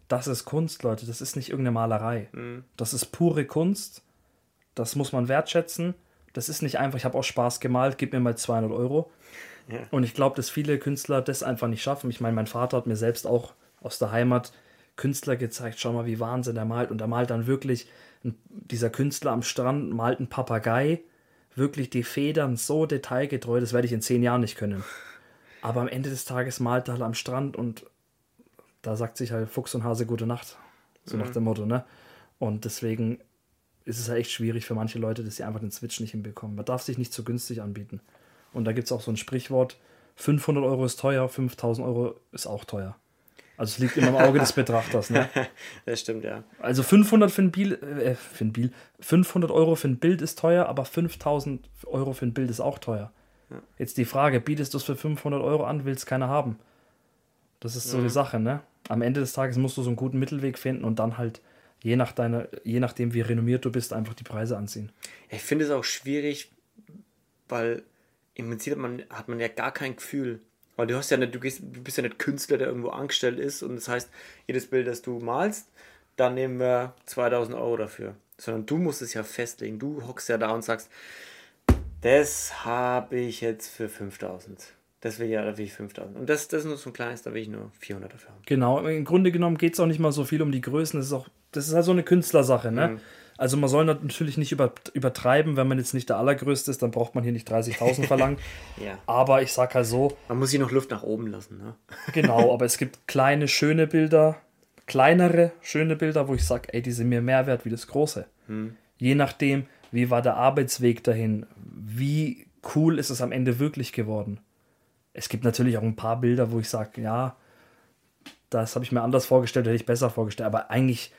das ist Kunst, Leute, das ist nicht irgendeine Malerei. Mhm. Das ist pure Kunst, das muss man wertschätzen. Das ist nicht einfach, ich habe auch Spaß gemalt, gib mir mal 200 Euro. Ja. Und ich glaube, dass viele Künstler das einfach nicht schaffen. Ich meine, mein Vater hat mir selbst auch aus der Heimat Künstler gezeigt, schau mal, wie Wahnsinn er malt. Und er malt dann wirklich, dieser Künstler am Strand malt einen Papagei, wirklich die Federn so detailgetreu, das werde ich in zehn Jahren nicht können. Aber am Ende des Tages malt er halt am Strand und da sagt sich halt Fuchs und Hase gute Nacht. So mhm. nach dem Motto, ne? Und deswegen ist es halt echt schwierig für manche Leute, dass sie einfach den Switch nicht hinbekommen. Man darf sich nicht zu günstig anbieten. Und da gibt es auch so ein Sprichwort: 500 Euro ist teuer, 5000 Euro ist auch teuer. Also es liegt immer im Auge des Betrachters. Ne? Das stimmt, ja. Also 500 für ein, Bild, äh, für ein Bild, 500 Euro für ein Bild ist teuer, aber 5000 Euro für ein Bild ist auch teuer. Ja. Jetzt die Frage, bietest du es für 500 Euro an, will es keiner haben? Das ist so mhm. die Sache, ne? Am Ende des Tages musst du so einen guten Mittelweg finden und dann halt je nach deiner, je nachdem wie renommiert du bist, einfach die Preise anziehen. Ich finde es auch schwierig, weil im Prinzip hat man, hat man ja gar kein Gefühl weil du hast ja nicht, du, gehst, du bist ja nicht Künstler, der irgendwo angestellt ist und das heißt, jedes Bild, das du malst, dann nehmen wir 2000 Euro dafür. Sondern du musst es ja festlegen. Du hockst ja da und sagst, das habe ich jetzt für 5000. Das will ja, da will ich 5000. Und das, das ist nur so ein kleines, da will ich nur 400 dafür haben. Genau, im Grunde genommen geht es auch nicht mal so viel um die Größen. Das ist auch, das ist halt so eine Künstlersache, ne? Mhm. Also man soll natürlich nicht übertreiben, wenn man jetzt nicht der Allergrößte ist, dann braucht man hier nicht 30.000 verlangen. ja. Aber ich sag halt so. Man muss hier noch Luft nach oben lassen, ne? genau, aber es gibt kleine, schöne Bilder, kleinere, schöne Bilder, wo ich sage, ey, die sind mir mehr wert wie das große. Hm. Je nachdem, wie war der Arbeitsweg dahin, wie cool ist es am Ende wirklich geworden. Es gibt natürlich auch ein paar Bilder, wo ich sage, ja, das habe ich mir anders vorgestellt, hätte ich besser vorgestellt, aber eigentlich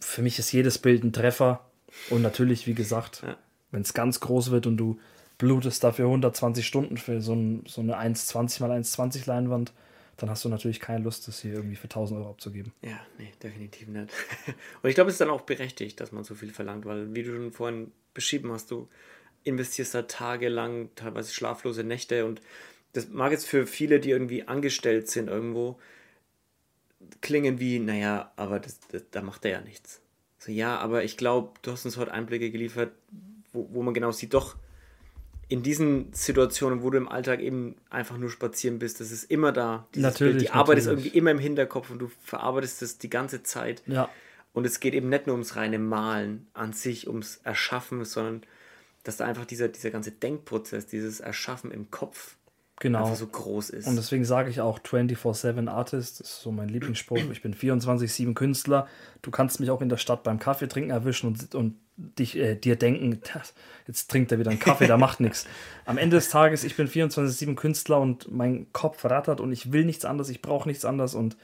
für mich ist jedes Bild ein Treffer. Und natürlich, wie gesagt, ja. wenn es ganz groß wird und du blutest dafür 120 Stunden für so, ein, so eine 1,20 mal 1,20 Leinwand, dann hast du natürlich keine Lust, das hier irgendwie für 1000 Euro abzugeben. Ja, nee, definitiv nicht. Und ich glaube, es ist dann auch berechtigt, dass man so viel verlangt, weil, wie du schon vorhin beschrieben hast, du investierst da tagelang, teilweise schlaflose Nächte und das mag jetzt für viele, die irgendwie angestellt sind irgendwo, klingen wie, naja, aber das, das, da macht er ja nichts. So, ja, aber ich glaube, du hast uns heute Einblicke geliefert, wo, wo man genau sieht, doch in diesen Situationen, wo du im Alltag eben einfach nur spazieren bist, das ist immer da. Natürlich. Bild. Die Arbeit ist irgendwie immer im Hinterkopf und du verarbeitest das die ganze Zeit. Ja. Und es geht eben nicht nur ums reine Malen an sich, ums Erschaffen, sondern dass da einfach dieser, dieser ganze Denkprozess, dieses Erschaffen im Kopf genau. einfach so groß ist. Und deswegen sage ich auch 24-7 Artist, das ist so mein Lieblingsspruch. Ich bin 24-7 Künstler. Du kannst mich auch in der Stadt beim Kaffee trinken erwischen und, und dich, äh, dir denken, jetzt trinkt er wieder einen Kaffee, da macht nichts. Am Ende des Tages, ich bin 24-7 Künstler und mein Kopf rattert und ich will nichts anderes, ich brauche nichts anderes und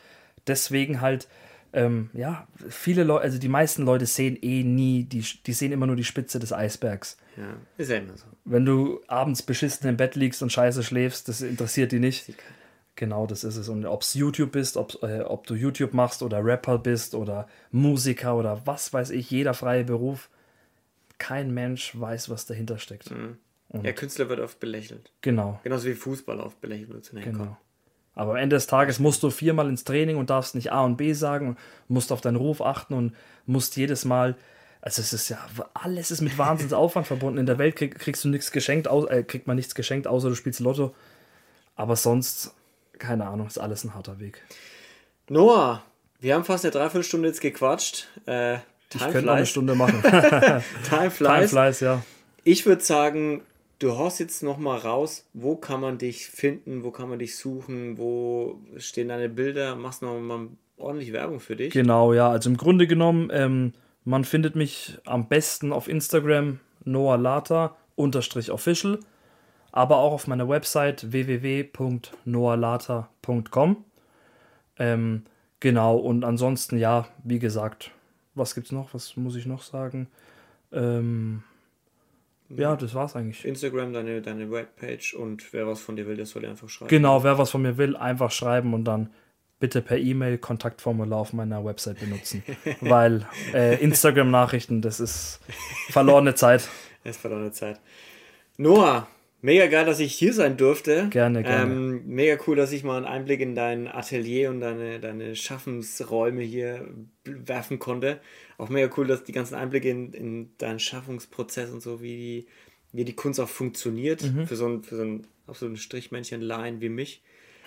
deswegen halt ähm, ja, viele Leute, also die meisten Leute sehen eh nie, die, die sehen immer nur die Spitze des Eisbergs. Ja, ist ja immer so. Wenn du abends beschissen im Bett liegst und scheiße schläfst, das interessiert die nicht. Genau, das ist es. Und ob es YouTube bist, ob, äh, ob du YouTube machst oder Rapper bist oder Musiker oder was weiß ich, jeder freie Beruf, kein Mensch weiß, was dahinter steckt. Mhm. Ja, Künstler wird oft belächelt. Genau. Genauso wie Fußball oft belächelt wird. Genau. Kommen. Aber am Ende des Tages musst du viermal ins Training und darfst nicht A und B sagen, musst auf deinen Ruf achten und musst jedes Mal. Also es ist ja, alles ist mit Wahnsinnsaufwand verbunden. In der Welt krieg, kriegst du nichts geschenkt, äh, kriegt man nichts geschenkt, außer du spielst Lotto. Aber sonst, keine Ahnung, ist alles ein harter Weg. Noah, wir haben fast eine Dreiviertelstunde jetzt gequatscht. Äh, ich könnte noch eine Stunde machen. Time flies. Time flies, ja. Ich würde sagen, du haust jetzt noch mal raus, wo kann man dich finden, wo kann man dich suchen, wo stehen deine Bilder, machst noch mal ordentlich Werbung für dich. Genau, ja, also im Grunde genommen, ähm, man findet mich am besten auf Instagram Noah Lata official, aber auch auf meiner Website www.noalata.com. Ähm, genau, und ansonsten, ja, wie gesagt, was gibt's noch? Was muss ich noch sagen? Ähm, ja, das war's eigentlich. Instagram, deine, deine Webpage und wer was von dir will, der soll einfach schreiben. Genau, wer was von mir will, einfach schreiben und dann bitte per E-Mail Kontaktformular auf meiner Website benutzen. weil äh, Instagram-Nachrichten, das ist verlorene Zeit. Das ist verlorene Zeit. Noah, mega geil, dass ich hier sein durfte. Gerne, gerne. Ähm, mega cool, dass ich mal einen Einblick in dein Atelier und deine, deine Schaffensräume hier werfen konnte. Auch mega cool, dass die ganzen Einblicke in, in deinen Schaffungsprozess und so, wie die, wie die Kunst auch funktioniert, mhm. für so ein, für so ein, ein Strichmännchen-Laien wie mich.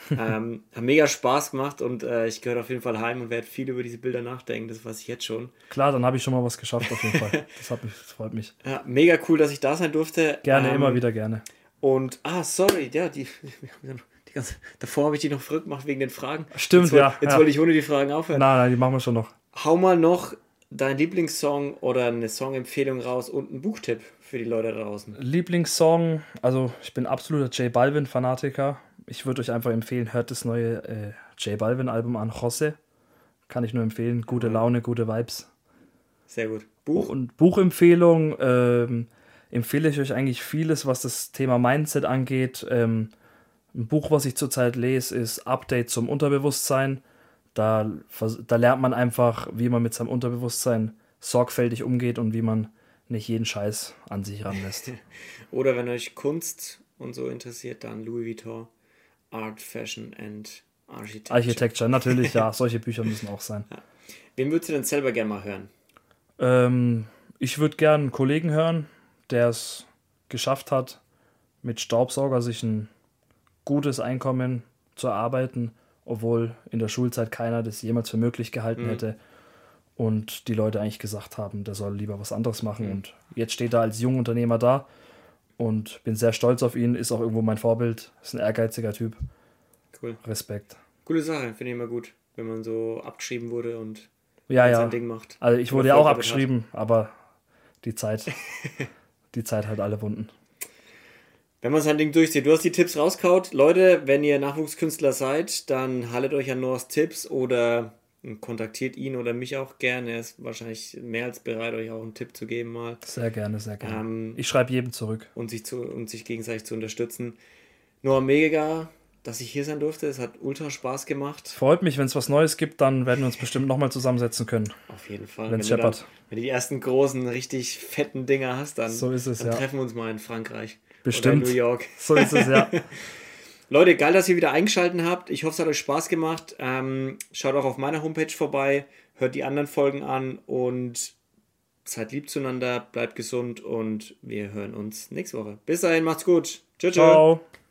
ähm, hat mega Spaß gemacht und äh, ich gehöre auf jeden Fall heim und werde viel über diese Bilder nachdenken. Das weiß ich jetzt schon. Klar, dann habe ich schon mal was geschafft auf jeden Fall. Das, hat mich, das freut mich. Ja, mega cool, dass ich da sein durfte. Gerne, ähm, immer wieder gerne. Und, ah, sorry, ja, die, die ganze, davor habe ich die noch verrückt gemacht wegen den Fragen. Stimmt, jetzt, ja. Jetzt ja. wollte ich ohne die Fragen aufhören. Nein, nein, die machen wir schon noch. Hau mal noch dein Lieblingssong oder eine Songempfehlung raus und einen Buchtipp für die Leute da draußen. Lieblingssong, also ich bin absoluter J Balvin-Fanatiker ich würde euch einfach empfehlen, hört das neue äh, J Balvin-Album an, Jose. Kann ich nur empfehlen. Gute Laune, gute Vibes. Sehr gut. Buch? Und Buchempfehlung ähm, empfehle ich euch eigentlich vieles, was das Thema Mindset angeht. Ähm, ein Buch, was ich zurzeit lese, ist Update zum Unterbewusstsein. Da, da lernt man einfach, wie man mit seinem Unterbewusstsein sorgfältig umgeht und wie man nicht jeden Scheiß an sich ranlässt. Oder wenn euch Kunst und so interessiert, dann Louis Vuitton. Art, Fashion and Architecture. Architecture, natürlich, ja. Solche Bücher müssen auch sein. Ja. Wen würdest du denn selber gerne mal hören? Ähm, ich würde gerne einen Kollegen hören, der es geschafft hat, mit Staubsauger sich ein gutes Einkommen zu erarbeiten, obwohl in der Schulzeit keiner das jemals für möglich gehalten mhm. hätte. Und die Leute eigentlich gesagt haben, der soll lieber was anderes machen. Mhm. Und jetzt steht er als Jungunternehmer da und bin sehr stolz auf ihn, ist auch irgendwo mein Vorbild, ist ein ehrgeiziger Typ. Cool. Respekt. Coole Sache, finde ich immer gut, wenn man so abgeschrieben wurde und ja, ja. sein Ding macht. Also ich wurde ja auch abgeschrieben, hat. aber die Zeit, die Zeit hat alle Wunden. Wenn man sein Ding durchzieht, du hast die Tipps rauskaut. Leute, wenn ihr Nachwuchskünstler seid, dann haltet euch an Noahs Tipps oder kontaktiert ihn oder mich auch gerne. Er ist wahrscheinlich mehr als bereit, euch auch einen Tipp zu geben mal. Sehr gerne, sehr gerne. Ähm, ich schreibe jedem zurück. Und sich, zu, und sich gegenseitig zu unterstützen. Nur mega, dass ich hier sein durfte. Es hat ultra Spaß gemacht. Freut mich, wenn es was Neues gibt, dann werden wir uns bestimmt nochmal zusammensetzen können. Auf jeden Fall. Wenn es scheppert. Wenn du die ersten großen, richtig fetten Dinger hast, dann, so ist es, dann ja. treffen wir uns mal in Frankreich. Bestimmt. Oder in New York. So ist es, ja. Leute, geil, dass ihr wieder eingeschaltet habt. Ich hoffe, es hat euch Spaß gemacht. Ähm, schaut auch auf meiner Homepage vorbei, hört die anderen Folgen an und seid lieb zueinander, bleibt gesund und wir hören uns nächste Woche. Bis dahin, macht's gut. Ciao, ciao. ciao.